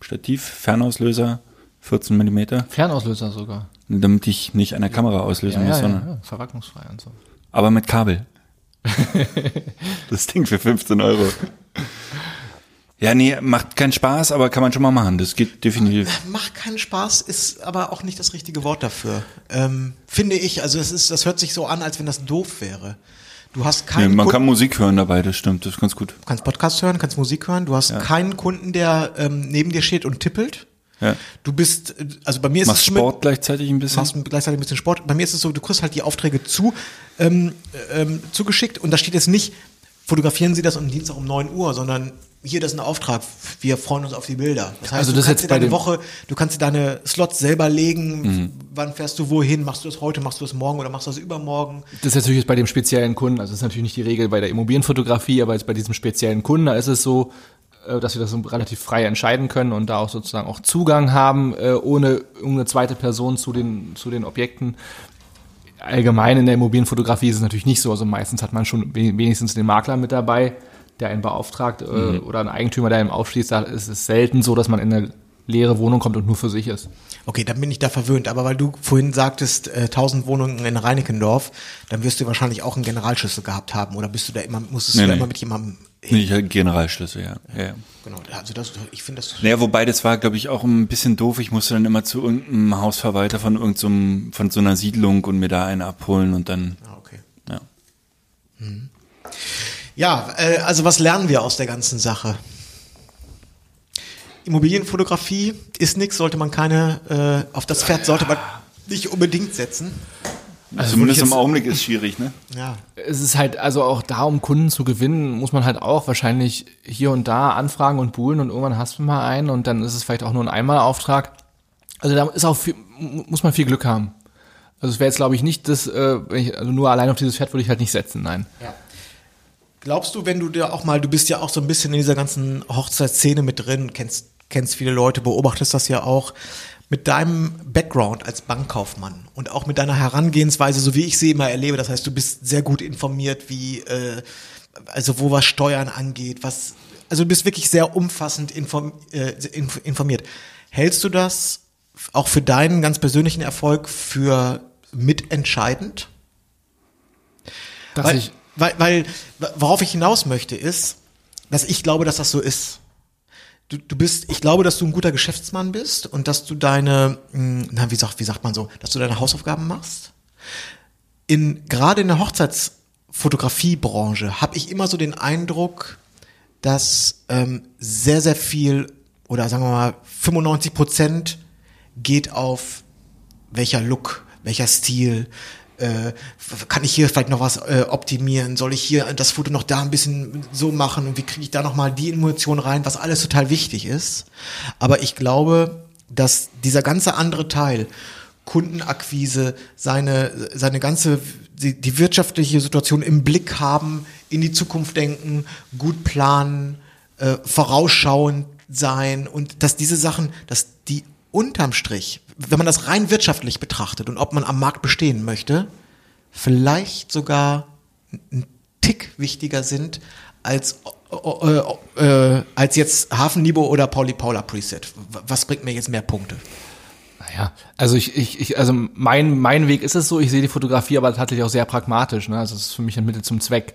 Stativ, Fernauslöser, 14 mm. Fernauslöser sogar. Damit ich nicht an der Kamera auslösen ja, muss, ja, sondern. Ja, verwacklungsfrei und so. Aber mit Kabel. das Ding für 15 Euro. Ja, nee, macht keinen Spaß, aber kann man schon mal machen. Das geht definitiv. Äh, macht keinen Spaß ist aber auch nicht das richtige Wort dafür. Ähm, finde ich. Also es ist, das hört sich so an, als wenn das doof wäre. Du hast Nee, keinen man Kunden, kann Musik hören dabei, das stimmt, das ist ganz gut. du kannst Podcast hören, kannst Musik hören. Du hast keinen Kunden, der ähm, neben dir steht und tippelt. Ja. Du bist, äh, also bei mir ist Machst es schon mit- Sport gleichzeitig ein bisschen? machst gleichzeitig ein bisschen Sport. Bei mir ist es so, du kriegst halt die Aufträge zu, ähm, ähm, zugeschickt und da steht jetzt nicht, fotografieren Sie das am Dienstag um 9 Uhr, sondern hier, das ist ein Auftrag, wir freuen uns auf die Bilder. Das heißt, Also du das kannst jetzt dir deine Woche, du kannst dir deine Slots selber legen, Mhm. wann fährst du wohin, machst du das heute, machst du das morgen oder machst du das übermorgen. Das ist natürlich jetzt bei dem speziellen Kunden, also das ist natürlich nicht die Regel bei der Immobilienfotografie, aber jetzt bei diesem speziellen Kunden, da ist es so, äh, dass wir das relativ frei entscheiden können und da auch sozusagen auch Zugang haben, äh, ohne irgendeine zweite Person zu den, zu den Objekten. Allgemein in der Immobilienfotografie ist es natürlich nicht so. Also meistens hat man schon we- wenigstens den Makler mit dabei, der einen beauftragt, äh, oder einen Eigentümer, der einen aufschließt. Da ist es selten so, dass man in eine leere Wohnung kommt und nur für sich ist. Okay, dann bin ich da verwöhnt. Aber weil du vorhin sagtest, äh, 1000 Wohnungen in Reinickendorf, dann wirst du wahrscheinlich auch einen Generalschlüssel gehabt haben. Oder bist du da immer, musstest Nee, du da nee. immer mit jemandem hin? Nee, ich hatte Generalschlüssel, ja. ja. ja. Genau, also das, ich finde das. Naja, wobei das war, glaube ich, auch ein bisschen doof. Ich musste dann immer zu irgendeinem Hausverwalter von irgendeinem, von so einer Siedlung und mir da einen abholen und dann, Ah, okay. ja. Ja, äh, also was lernen wir aus der ganzen Sache? Immobilienfotografie ist nichts, sollte man keine, äh, auf das Pferd sollte man nicht unbedingt setzen. Also Zumindest würde ich im Augenblick ist schwierig, ne? Ja. Es ist halt, also auch da, um Kunden zu gewinnen, muss man halt auch wahrscheinlich hier und da anfragen und buhlen und irgendwann hast du mal einen und dann ist es vielleicht auch nur ein Einmalauftrag. Also da ist auch viel, mu- muss man viel Glück haben. Also es wäre jetzt, glaube ich, nicht das, äh, wenn ich, also nur allein auf dieses Pferd würde ich halt nicht setzen, nein. Glaubst du, wenn du dir auch mal, du bist ja auch so ein bisschen in dieser ganzen Hochzeitsszene mit drin, kennst, kennst viele Leute, beobachtest das ja auch, mit deinem Background als Bankkaufmann und auch mit deiner Herangehensweise, so wie ich sie immer erlebe, das heißt, du bist sehr gut informiert, wie, äh, also wo was Steuern angeht, was, also du bist wirklich sehr umfassend inform, äh, inf- informiert. Hältst du das auch für deinen ganz persönlichen Erfolg für mitentscheidend? Dass weil, ich, weil, weil, worauf ich hinaus möchte, ist, dass ich glaube, dass das so ist. Du, du bist, ich glaube, dass du ein guter Geschäftsmann bist und dass du deine, mh, na, wie sagt, wie sagt man so, dass du deine Hausaufgaben machst. In, gerade in der Hochzeitsfotografiebranche habe ich immer so den Eindruck, dass ähm, sehr, sehr viel oder sagen wir mal 95 Prozent geht auf welcher Look, welcher Stil, äh, kann ich hier vielleicht noch was äh, optimieren, soll ich hier das Foto noch da ein bisschen so machen und wie kriege ich da noch mal die Emotion rein, was alles total wichtig ist. Aber ich glaube, dass dieser ganze andere Teil, Kundenakquise, seine, seine ganze, die, die wirtschaftliche Situation im Blick haben, in die Zukunft denken, gut planen, äh, vorausschauend sein und dass diese Sachen, dass die unterm Strich, wenn man das rein wirtschaftlich betrachtet und ob man am Markt bestehen möchte, vielleicht sogar ein Tick wichtiger sind als äh, äh, als jetzt Hafenliebe oder Pauli Paula Preset. Was bringt mir jetzt mehr Punkte? naja, also ich, ich, ich, also mein, mein Weg ist es so, ich sehe die Fotografie aber tatsächlich auch sehr pragmatisch, ne? Also es ist für mich ein Mittel zum Zweck.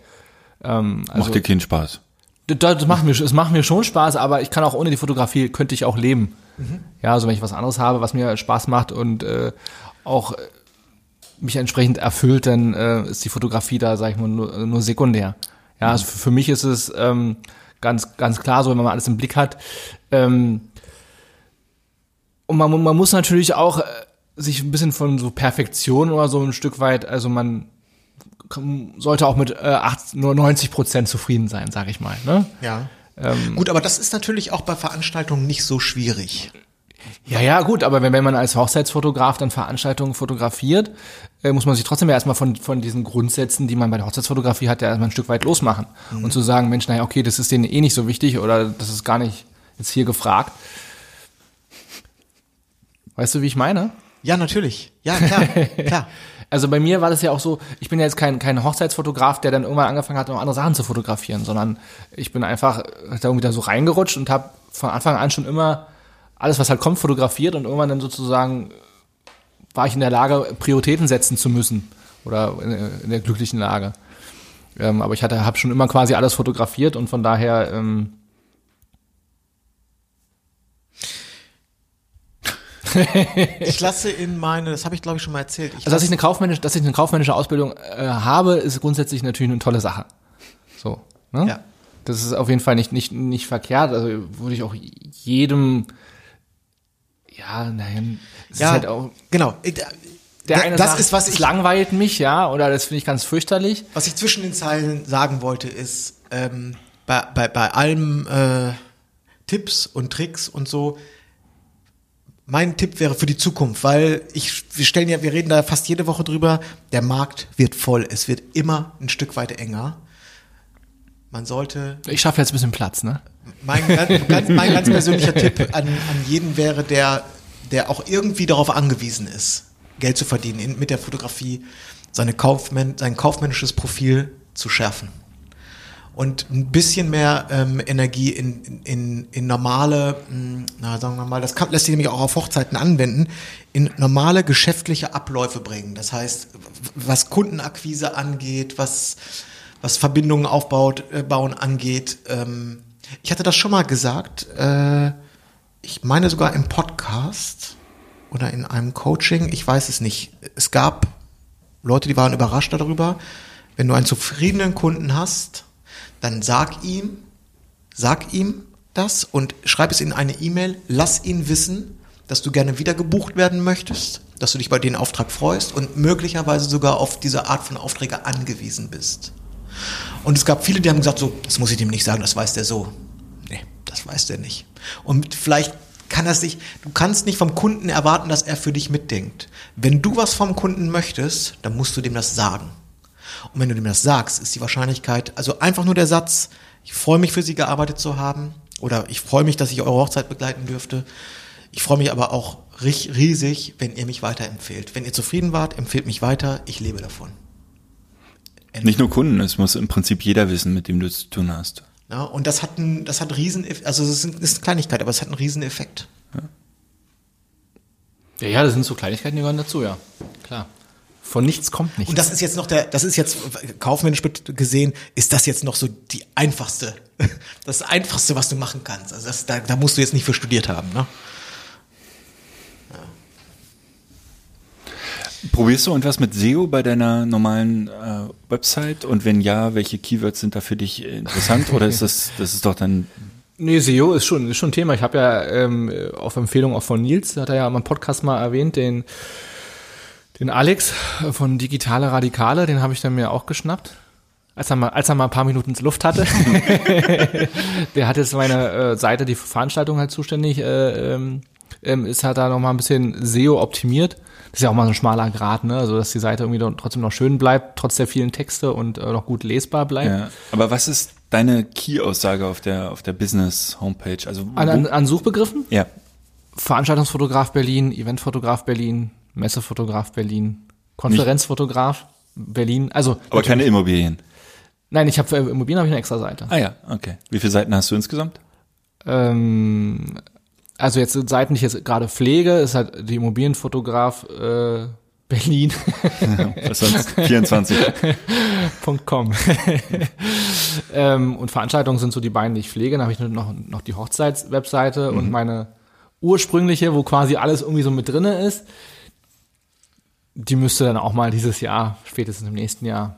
Ähm, also, Macht dir keinen Spaß. Das, macht mir, es macht mir schon Spaß, aber ich kann auch ohne die Fotografie, könnte ich auch leben. Ja, also wenn ich was anderes habe, was mir Spaß macht und äh, auch äh, mich entsprechend erfüllt, dann äh, ist die Fotografie da, sag ich mal, nur, nur sekundär. Ja, also für, für mich ist es ähm, ganz, ganz klar so, wenn man alles im Blick hat. Ähm, und man, man muss natürlich auch äh, sich ein bisschen von so Perfektion oder so ein Stück weit, also man sollte auch mit äh, 80, nur 90 Prozent zufrieden sein, sag ich mal. Ne? Ja. Gut, aber das ist natürlich auch bei Veranstaltungen nicht so schwierig. Ja, ja, gut, aber wenn, wenn man als Hochzeitsfotograf dann Veranstaltungen fotografiert, äh, muss man sich trotzdem ja erstmal von, von diesen Grundsätzen, die man bei der Hochzeitsfotografie hat, ja erstmal ein Stück weit losmachen. Und zu sagen, Mensch, naja, okay, das ist denen eh nicht so wichtig oder das ist gar nicht jetzt hier gefragt. Weißt du, wie ich meine? Ja, natürlich. Ja, klar, klar. Also bei mir war das ja auch so, ich bin ja jetzt kein, kein Hochzeitsfotograf, der dann irgendwann angefangen hat, noch andere Sachen zu fotografieren, sondern ich bin einfach da irgendwie da so reingerutscht und habe von Anfang an schon immer alles, was halt kommt, fotografiert und irgendwann dann sozusagen war ich in der Lage, Prioritäten setzen zu müssen oder in, der glücklichen Lage. Ähm, aber ich hatte, habe schon immer quasi alles fotografiert und von daher Ich lasse in meine, das habe ich glaube ich schon mal erzählt. Ich Also, dass ich eine kaufmännische, dass ich eine kaufmännische Ausbildung äh, habe, ist grundsätzlich natürlich eine tolle Sache. So, ne? Ja. Das ist auf jeden Fall nicht, nicht, nicht verkehrt. Also würde ich auch jedem, ja, nein, es ja, ist halt auch, genau. Der eine das sagt, ist, was ich, langweilt mich, ja, oder das finde ich ganz fürchterlich. was ich zwischen den Zeilen sagen wollte, ist, ähm, bei, bei, bei allem äh, Tipps und Tricks und so, mein Tipp wäre für die Zukunft, weil ich, wir stellen ja, wir reden da fast jede Woche drüber, der Markt wird voll, es wird immer ein Stück weit enger. Man sollte Ich schaffe jetzt ein bisschen Platz, ne? Mein ganz, mein ganz persönlicher Tipp an, an jeden wäre, der, der auch irgendwie darauf angewiesen ist, Geld zu verdienen in, mit der Fotografie, seine Kaufmänn, sein kaufmännisches Profil zu schärfen. Und ein bisschen mehr ähm, Energie in, in, in normale, mh, na sagen wir mal, das kann, lässt sich nämlich auch auf Hochzeiten anwenden, in normale geschäftliche Abläufe bringen. Das heißt, was Kundenakquise angeht, was, was Verbindungen aufbaut, äh, bauen angeht. Ähm, ich hatte das schon mal gesagt, äh, ich meine sogar im Podcast oder in einem Coaching, ich weiß es nicht. Es gab Leute, die waren überrascht darüber. Wenn du einen zufriedenen Kunden hast, dann sag ihm, sag ihm das und schreib es in eine E-Mail, lass ihn wissen, dass du gerne wieder gebucht werden möchtest, dass du dich bei den Auftrag freust und möglicherweise sogar auf diese Art von Aufträge angewiesen bist. Und es gab viele, die haben gesagt, so, das muss ich dem nicht sagen, das weiß der so. Nee, das weiß der nicht. Und vielleicht kann das nicht, du kannst nicht vom Kunden erwarten, dass er für dich mitdenkt. Wenn du was vom Kunden möchtest, dann musst du dem das sagen. Und wenn du dem das sagst, ist die Wahrscheinlichkeit, also einfach nur der Satz, ich freue mich für Sie gearbeitet zu haben oder ich freue mich, dass ich eure Hochzeit begleiten dürfte. Ich freue mich aber auch ri- riesig, wenn ihr mich weiterempfehlt. Wenn ihr zufrieden wart, empfehlt mich weiter, ich lebe davon. Nicht nur Kunden, es muss im Prinzip jeder wissen, mit dem du es zu tun hast. Ja, und das hat ein, das hat riesen, also es ist, ist eine Kleinigkeit, aber es hat einen riesen Effekt. Ja, ja, das sind so Kleinigkeiten, die gehören dazu, ja. Klar. Von nichts kommt nichts. Und das ist jetzt noch der, das ist jetzt kaufmännisch gesehen, ist das jetzt noch so die einfachste, das einfachste, was du machen kannst. Also das, da, da musst du jetzt nicht für studiert haben, ne? Probierst du irgendwas mit SEO bei deiner normalen äh, Website? Und wenn ja, welche Keywords sind da für dich interessant? Oder ist das, das ist doch dann Nee, SEO ist schon, ist schon ein Thema. Ich habe ja ähm, auf Empfehlung auch von Nils, hat er ja mal im Podcast mal erwähnt, den, den Alex von Digitale Radikale, den habe ich dann mir auch geschnappt. Als er, mal, als er mal ein paar Minuten Luft hatte. Der hat jetzt meine äh, Seite, die für Veranstaltungen halt zuständig äh, ähm, ähm, ist, hat da noch mal ein bisschen SEO optimiert. Das ist ja auch mal so ein schmaler Grad, ne? Also dass die Seite irgendwie trotzdem noch schön bleibt, trotz der vielen Texte und äh, noch gut lesbar bleibt. Ja. Aber was ist deine Key-Aussage auf der, auf der Business-Homepage? Also, An, an, an Suchbegriffen? ja. Veranstaltungsfotograf Berlin, Eventfotograf Berlin, Messefotograf Berlin, Konferenzfotograf Berlin. Also Aber keine Immobilien. nein, ich habe für Immobilien habe ich eine extra Seite. Ah ja, okay. Wie viele Seiten hast du insgesamt? Ähm, also jetzt Seiten, die ich jetzt gerade pflege, ist halt die Immobilienfotograf äh, Berlin. Was sonst? 24. .com. ähm, und Veranstaltungen sind so die beiden, die ich pflege. Dann habe ich noch, noch die Hochzeitswebseite und meine ursprüngliche, wo quasi alles irgendwie so mit drinne ist. Die müsste dann auch mal dieses Jahr, spätestens im nächsten Jahr.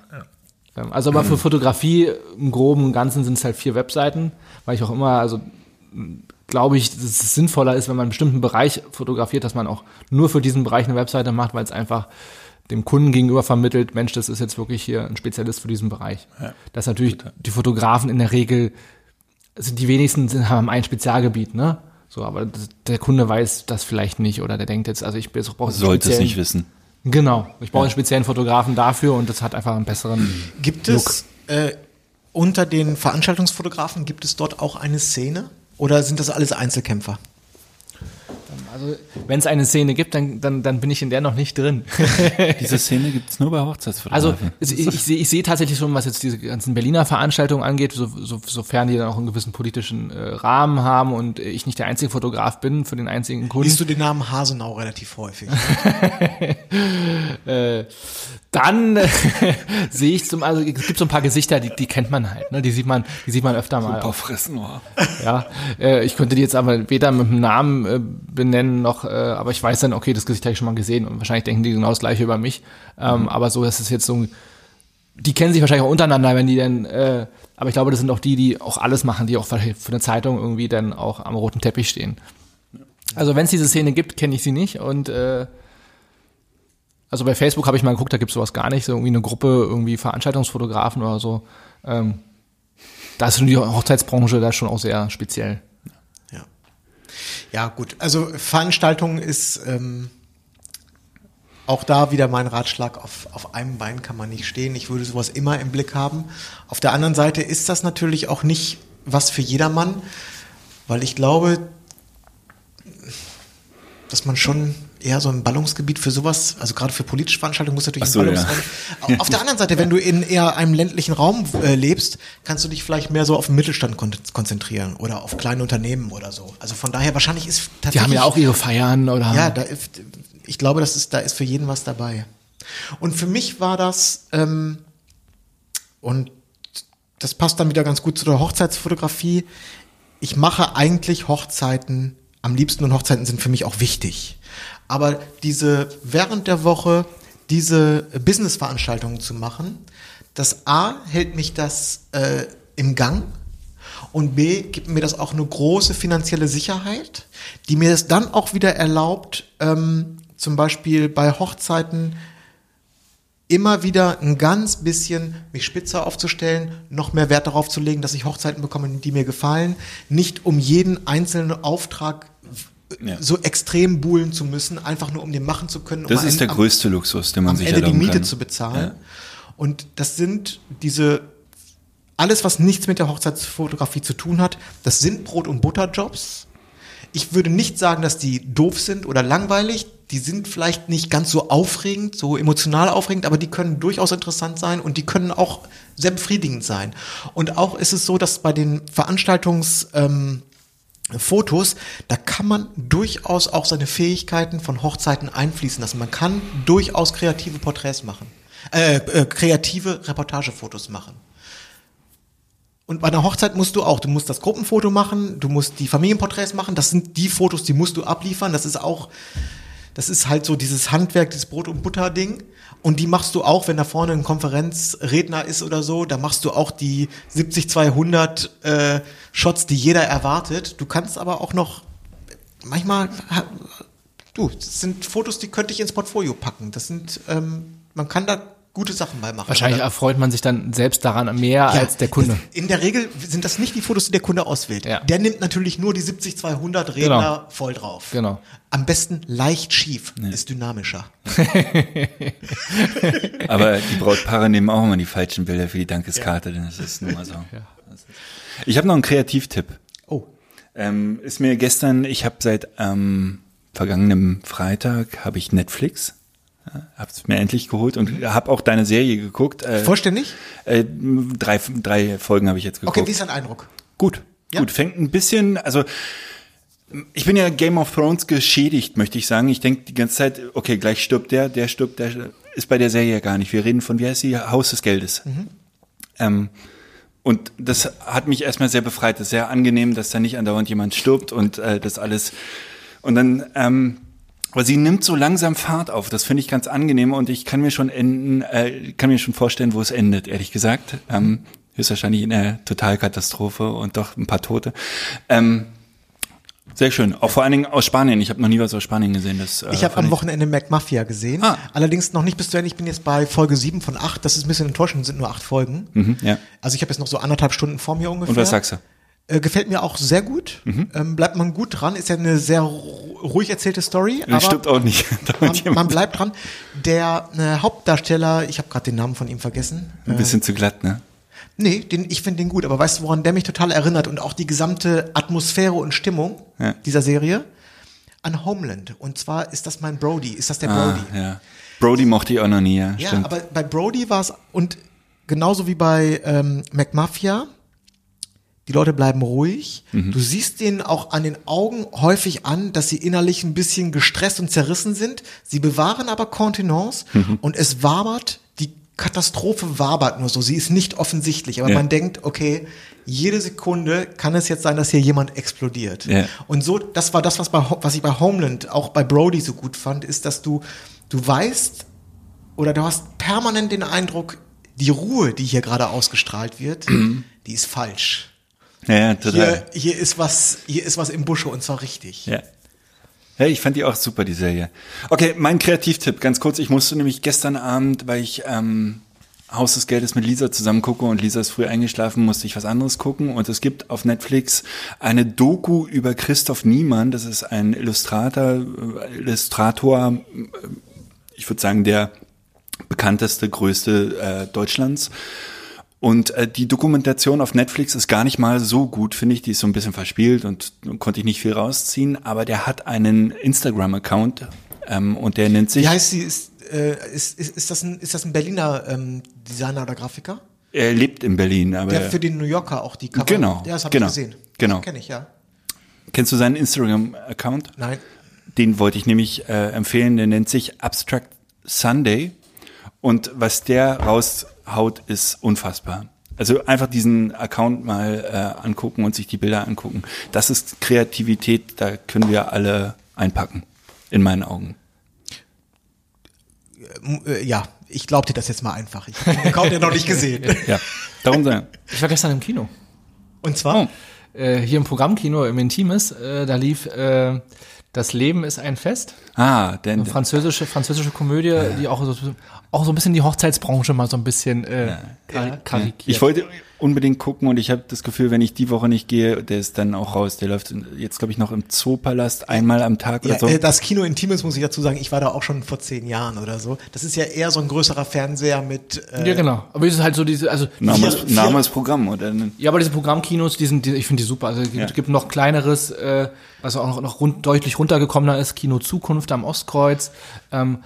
Ähm, Also aber für Fotografie im groben und Ganzen sind es halt vier Webseiten, weil ich auch immer, also glaube ich, dass es sinnvoller ist, wenn man einen bestimmten Bereich fotografiert, dass man auch nur für diesen Bereich eine Webseite macht, weil es einfach dem Kunden gegenüber vermittelt, Mensch, das ist jetzt wirklich hier ein Spezialist für diesen Bereich. Ja. Dass natürlich die Fotografen in der Regel, also die wenigsten sind, haben ein Spezialgebiet, ne? So, aber das, der Kunde weiß das vielleicht nicht oder der denkt jetzt, also ich brauche Sollte es nicht wissen. Genau, ich brauche einen speziellen Fotografen dafür und das hat einfach einen besseren. Gibt es äh, unter den Veranstaltungsfotografen, gibt es dort auch eine Szene? Oder sind das alles Einzelkämpfer? Also wenn es eine Szene gibt, dann, dann, dann bin ich in der noch nicht drin. Diese Szene gibt es nur bei Also Hochzeitsfotografen. ich, ich, sehe, ich sehe tatsächlich schon, was jetzt diese ganzen Berliner Veranstaltungen angeht, so, so, sofern die dann auch einen gewissen politischen äh, Rahmen haben und ich nicht der einzige Fotograf bin für den einzigen Kunden. Liest du den Namen Hasenau relativ häufig? dann äh, sehe ich zum, also es gibt so ein paar Gesichter, die, die kennt man halt, ne? Die sieht man, die sieht man öfter mal. Super fressen, oh. Ja, äh, ich könnte die jetzt aber weder mit dem Namen äh, benennen kennen noch, äh, aber ich weiß dann, okay, das Gesicht habe ich schon mal gesehen und wahrscheinlich denken die genau das gleiche über mich. Ähm, Aber so, das ist jetzt so, die kennen sich wahrscheinlich auch untereinander, wenn die dann, äh, aber ich glaube, das sind auch die, die auch alles machen, die auch für für eine Zeitung irgendwie dann auch am roten Teppich stehen. Also wenn es diese Szene gibt, kenne ich sie nicht und äh, also bei Facebook habe ich mal geguckt, da gibt es sowas gar nicht, so irgendwie eine Gruppe, irgendwie Veranstaltungsfotografen oder so. Ähm, da ist schon die Hochzeitsbranche da schon auch sehr speziell. Ja. Gut. Also Veranstaltung ist ähm, auch da wieder mein Ratschlag, auf, auf einem Bein kann man nicht stehen. Ich würde sowas immer im Blick haben. Auf der anderen Seite ist das natürlich auch nicht was für jedermann, weil ich glaube, dass man schon eher so ein Ballungsgebiet für sowas, also gerade für politische Veranstaltungen muss natürlich so, ein ja. Ballungsraum. Auf der anderen Seite, wenn du in eher einem ländlichen Raum äh, lebst, kannst du dich vielleicht mehr so auf den Mittelstand kon konzentrieren oder auf kleine Unternehmen oder so. Also von daher wahrscheinlich ist tatsächlich Die haben ja auch ihre Feiern oder ja, da, ist- ich glaube, das ist, da ist für jeden was dabei. Und für mich war das, ähm, und das passt dann wieder ganz gut zu der Hochzeitsfotografie. Ich mache eigentlich Hochzeiten am liebsten und Hochzeiten sind für mich auch wichtig. Aber diese während der Woche diese Business-Veranstaltungen zu machen, das A hält mich das äh, im Gang und B gibt mir das auch eine große finanzielle Sicherheit, die mir es dann auch wieder erlaubt, ähm, zum Beispiel bei Hochzeiten immer wieder ein ganz bisschen mich spitzer aufzustellen, noch mehr Wert darauf zu legen, dass ich Hochzeiten bekomme, die mir gefallen, nicht um jeden einzelnen Auftrag Ja. so extrem buhlen zu müssen, einfach nur um den machen zu können. Das um ist einen- der am- größte Luxus, den man am sich Ende die Miete kann. zu bezahlen. Ja. Und das sind diese, alles was nichts mit der Hochzeitsfotografie zu tun hat, das sind Brot- und Butterjobs. Ich würde nicht sagen, dass die doof sind oder langweilig. Die sind vielleicht nicht ganz so aufregend, so emotional aufregend, aber die können durchaus interessant sein und die können auch sehr befriedigend sein. Und auch ist es so, dass bei den Veranstaltungs, ähm, Fotos, da kann man durchaus auch seine Fähigkeiten von Hochzeiten einfließen lassen. Man kann durchaus kreative Porträts machen, äh, äh, kreative Reportagefotos machen. Und bei einer Hochzeit musst du auch, du musst das Gruppenfoto machen, du musst die Familienporträts machen, das sind die Fotos, die musst du abliefern, das ist auch, das ist halt so dieses Handwerk, dieses Brot- und Butter-Ding. Und die machst du auch, wenn da vorne ein Konferenzredner ist oder so, da machst du auch die 70, 200 äh, Shots, die jeder erwartet. Du kannst aber auch noch, manchmal, du, das sind Fotos, die könnte ich ins Portfolio packen. Das sind, ähm, man kann da gute Sachen bei machen. wahrscheinlich erfreut man sich dann selbst daran mehr ja, als der Kunde. In der Regel sind das nicht die Fotos, die der Kunde auswählt. Ja. Der nimmt natürlich nur die 70, 200 Redner Genau. voll drauf. Genau. Am besten leicht schief, ist dynamischer. Aber die Brautpaare nehmen auch immer die falschen Bilder für die Dankeskarte, denn das ist nun mal so. Ich habe noch einen Kreativtipp. Oh. Ähm, ist mir gestern, ich habe seit ähm, vergangenem Freitag habe ich Netflix, ja, hab's mir endlich geholt und habe auch deine Serie geguckt. Äh, Vollständig? äh, drei, drei Folgen habe ich jetzt geguckt. Okay, wie ist dein Eindruck? Gut, Ja. gut. Fängt ein bisschen, also ich bin ja Game of Thrones geschädigt, möchte ich sagen. Ich denke die ganze Zeit, okay, gleich stirbt der, der stirbt, der stirbt. ist bei der Serie ja gar nicht. Wir reden von, wie heißt sie, Haus des Geldes. Ähm, und das hat mich erstmal sehr befreit. Das ist sehr angenehm, dass da nicht andauernd jemand stirbt und äh, das alles. Und dann, ähm, aber sie nimmt so langsam Fahrt auf. Das finde ich ganz angenehm und ich kann mir schon enden, äh, kann mir schon vorstellen, wo es endet, ehrlich gesagt. Ähm, höchstwahrscheinlich in einer Totalkatastrophe und doch ein paar Tote. Ähm, sehr schön. Auch vor allen Dingen aus Spanien. Ich habe noch nie was aus Spanien gesehen. Das, äh, Ich habe am Wochenende Mac Mafia gesehen. Ah. Allerdings noch nicht bis zu Ende. Ich bin jetzt bei Folge 7 von 8. Das ist ein bisschen enttäuschend, sind nur 8 Folgen. Mhm, ja. Also ich habe jetzt noch so anderthalb Stunden vor mir ungefähr. Und was sagst du? Äh, gefällt mir auch sehr gut. Mhm. Ähm, bleibt man gut dran. Ist ja eine sehr ruhig erzählte Story. Das stimmt auch nicht. Man, man bleibt dran. Der äh, Hauptdarsteller, ich habe gerade den Namen von ihm vergessen. ein bisschen zu glatt, ne? Nee, den, ich finde den gut, aber weißt du, woran der mich total erinnert und auch die gesamte Atmosphäre und Stimmung Ja. dieser Serie? An Homeland. Und zwar ist das mein Brody. Ist das der Ah, Brody? ja. Brody mochte ich auch noch nie, ja. Ja, stimmt. aber bei Brody war es, und genauso wie bei ähm, McMafia, die Leute bleiben ruhig. Mhm. Du siehst denen auch an den Augen häufig an, dass sie innerlich ein bisschen gestresst und zerrissen sind. Sie bewahren aber Kontenance Mhm. und es wabert die Katastrophe wabert nur so. Sie ist nicht offensichtlich, aber Ja. man denkt, okay, jede Sekunde kann es jetzt sein, dass hier jemand explodiert. Ja. Und so, das war das, was, bei, was ich bei Homeland, auch bei Brody so gut fand, ist, dass du, du weißt oder du hast permanent den Eindruck, die Ruhe, die hier gerade ausgestrahlt wird, die ist falsch. Ja, total. Hier, hier ist was, hier ist was im Busche und zwar richtig. Ja. Ja, ich fand die auch super, die Serie. Okay, mein Kreativtipp, ganz kurz. Ich musste nämlich gestern Abend, weil ich ähm, Haus des Geldes mit Lisa zusammen gucke und Lisa ist früh eingeschlafen, musste ich was anderes gucken. Und es gibt auf Netflix eine Doku über Christoph Niemann. Das ist ein Illustrator, äh, Illustrator, äh, ich würde sagen, der bekannteste, größte äh, Deutschlands. Und äh, die Dokumentation auf Netflix ist gar nicht mal so gut, finde ich. Die ist so ein bisschen verspielt und konnte ich nicht viel rausziehen. Aber der hat einen Instagram-Account ähm, und der nennt sich. Wie heißt sie? Ist, äh, ist, ist, ist, das ein, ist das ein Berliner ähm, Designer oder Grafiker? Er lebt in Berlin, aber Der für den New Yorker auch die Cover. Genau, Ja, das habe genau, ich gesehen. genau. Kenne ich, ja. kennst du seinen Instagram-Account? Nein. Den wollte ich nämlich äh, empfehlen. Der nennt sich Abstract Sunday. Und was der raushaut, ist unfassbar. Also einfach diesen Account mal äh, angucken und sich die Bilder angucken. Das ist Kreativität, da können wir alle einpacken, in meinen Augen. Äh, ja, ich glaub dir das jetzt mal einfach. Ich habe den Account ja noch nicht gesehen. Ja, darum sein. Ich war gestern im Kino. Und zwar? Oh. Äh, hier im Programmkino im Intimes, äh, da lief äh, Das Leben ist ein Fest. Ah, denn Eine französische, französische Komödie, die auch so, auch so ein bisschen die Hochzeitsbranche mal so ein bisschen äh, kar- karikiert. ich wollte unbedingt gucken und ich habe das Gefühl, wenn ich die Woche nicht gehe, der ist dann auch raus. Der läuft jetzt, glaube ich, noch im Zoopalast einmal am Tag oder Ja, so. äh, das Kino Intimes muss ich dazu sagen, ich war da auch schon vor zehn Jahren oder so. Das ist ja eher so ein größerer Fernseher mit äh, ja, genau. Aber es ist halt so diese, also Name, vier- ist- Name ist Programm, oder? Ja, aber diese Programmkinos, die sind, die, ich finde die super. Also es gibt, Ja. gibt noch kleineres, äh, was auch noch, noch rund, deutlich runtergekommener ist, Kino Zukunft am Ostkreuz. Ähm,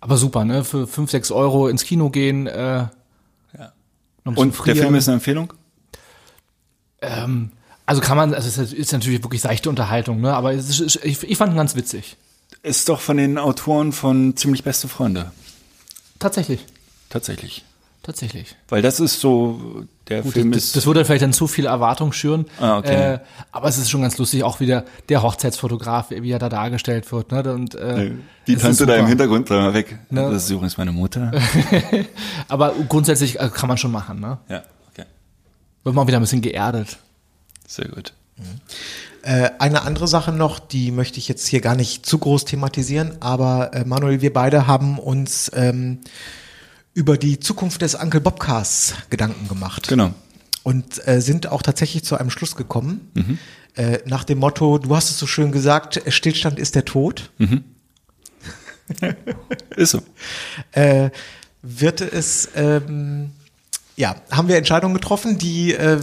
aber super, ne? Für fünf, sechs Euro ins Kino gehen. Äh, ja. Und der Film ist eine Empfehlung? Ähm, also kann man, also es ist, natürlich wirklich seichte Unterhaltung, ne? Aber ist, ich, ich fand ihn ganz witzig. Ist doch von den Autoren von Ziemlich beste Freunde. Tatsächlich. Tatsächlich. Tatsächlich. Weil das ist so, der Gut, Film das, ist. das würde vielleicht dann zu viel Erwartung schüren. Ah, okay. äh, aber es ist schon ganz lustig, auch wieder der Hochzeitsfotograf, wie er da dargestellt wird. Ne? Und, äh, die Tante da im. Hintergrund, bleib mal weg. Ne? Das ist übrigens meine Mutter. Aber grundsätzlich äh, kann man schon machen. Ne? ja, okay. Wird man wieder ein bisschen geerdet. Sehr gut. Äh, eine andere Sache noch, die möchte ich jetzt hier gar nicht zu groß thematisieren, aber äh, Manuel, wir beide haben uns ähm, über die Zukunft des Uncle Bobcasts Gedanken gemacht. Genau. Und äh, sind auch tatsächlich zu einem Schluss gekommen. Mhm. Äh, nach dem Motto, du hast es so schön gesagt, Stillstand ist der Tod. Ist so. äh, wird es, ähm, ja, haben wir Entscheidungen getroffen, die äh,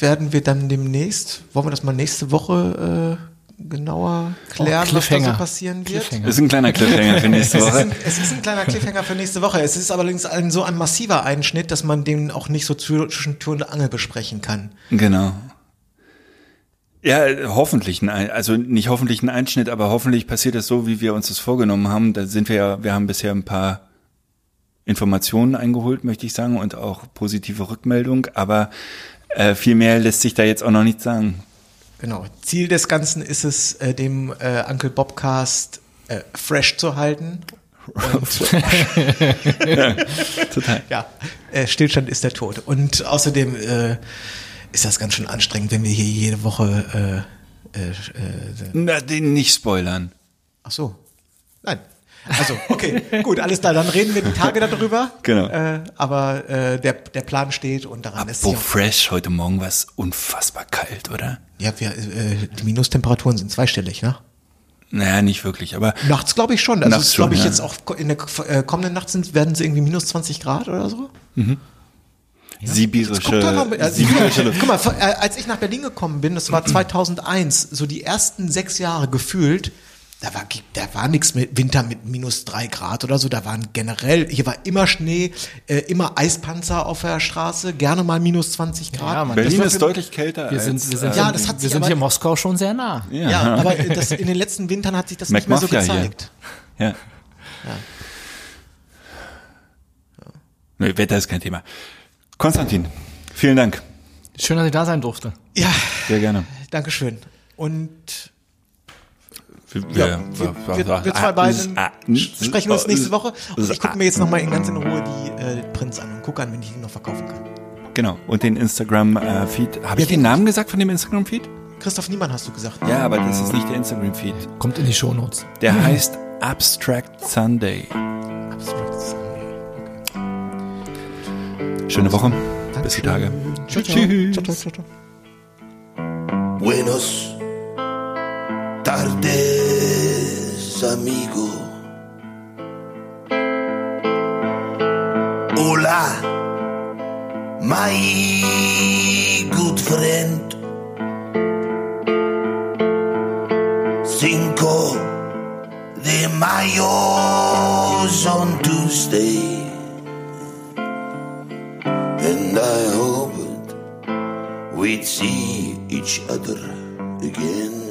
werden wir dann demnächst, wollen wir das mal nächste Woche äh, genauer klären, was da so passieren wird? Ist ein kleiner Cliffhanger für nächste Es ist, Woche. ein, es ist ein kleiner Cliffhanger für nächste Woche. Es ist allerdings ein, so ein massiver Einschnitt, dass man den auch nicht so zw- zwischen Tür und Angel besprechen kann. Genau. Ja, hoffentlich ein, also nicht hoffentlich ein Einschnitt, aber hoffentlich passiert es so, wie wir uns das vorgenommen haben. Da sind wir ja, wir haben bisher ein paar Informationen eingeholt, möchte ich sagen, und auch positive Rückmeldung, aber äh, viel mehr lässt sich da jetzt auch noch nicht sagen. Genau. Ziel des Ganzen ist es, äh, dem äh, Uncle Bobcast äh, fresh zu halten. Total. Ja, äh, Stillstand ist der Tod. Und außerdem äh, ist das ganz schön anstrengend, wenn wir hier jede Woche. Äh, äh, äh, Na, den nicht spoilern. ach so. Nein. Also, okay, gut, alles klar. Dann reden wir die Tage darüber. Genau. Äh, aber äh, der, der Plan steht und daran ist auch, fresh, heute Morgen war es unfassbar kalt, oder? Ja, wir, äh, die Minustemperaturen sind zweistellig, ne? Naja, nicht wirklich, aber Nachts glaube ich schon. Also glaube ich ja. jetzt auch in der äh, kommenden Nacht sind, werden sie irgendwie minus 20 Grad oder so. sibirische, Guck doch noch, äh, sibirische. Guck mal, äh, als ich nach Berlin gekommen bin, das war 2001, so die ersten sechs Jahre gefühlt, da war, da war nichts mit Winter mit minus drei Grad oder so, da waren generell, hier war immer Schnee, äh, immer Eispanzer auf der Straße, gerne mal minus 20 Grad. Ja, Mann. Berlin ist für- deutlich kälter Wir als, sind, wir sind, Ja, das hat wir sind aber- hier in Moskau schon sehr nah. ja, Ja, aber das, in den letzten Wintern hat sich das nicht mehr so McMafia hier. gezeigt. ja. Nee, Wetter ist kein Thema. Konstantin, vielen Dank. Schön, dass ich da sein durfte. Ja, Sehr gerne. Dankeschön. Und Wir, ja, wir, wir, wir zwei beiden sprechen uns nächste Woche. Und ich gucke mir jetzt nochmal in ganz in Ruhe die äh, Prints an und gucke an, wenn ich die noch verkaufen kann. Genau. Und den Instagram-Feed. Habe ich Ja, den Namen gesagt von dem Instagram-Feed? Christoph Niemann hast du gesagt. Ja, aber das ist nicht der Instagram-Feed. Kommt in die Shownotes. Der heißt Abstract Sunday. Abstract Sunday. Schöne Woche. Bis die Tage. Ciao, ciao. Ciao, ciao, ciao, ciao. Buenos tardes, amigo. Hola, my good friend. Cinco de Mayo on Tuesday. And I hoped we'd see each other again.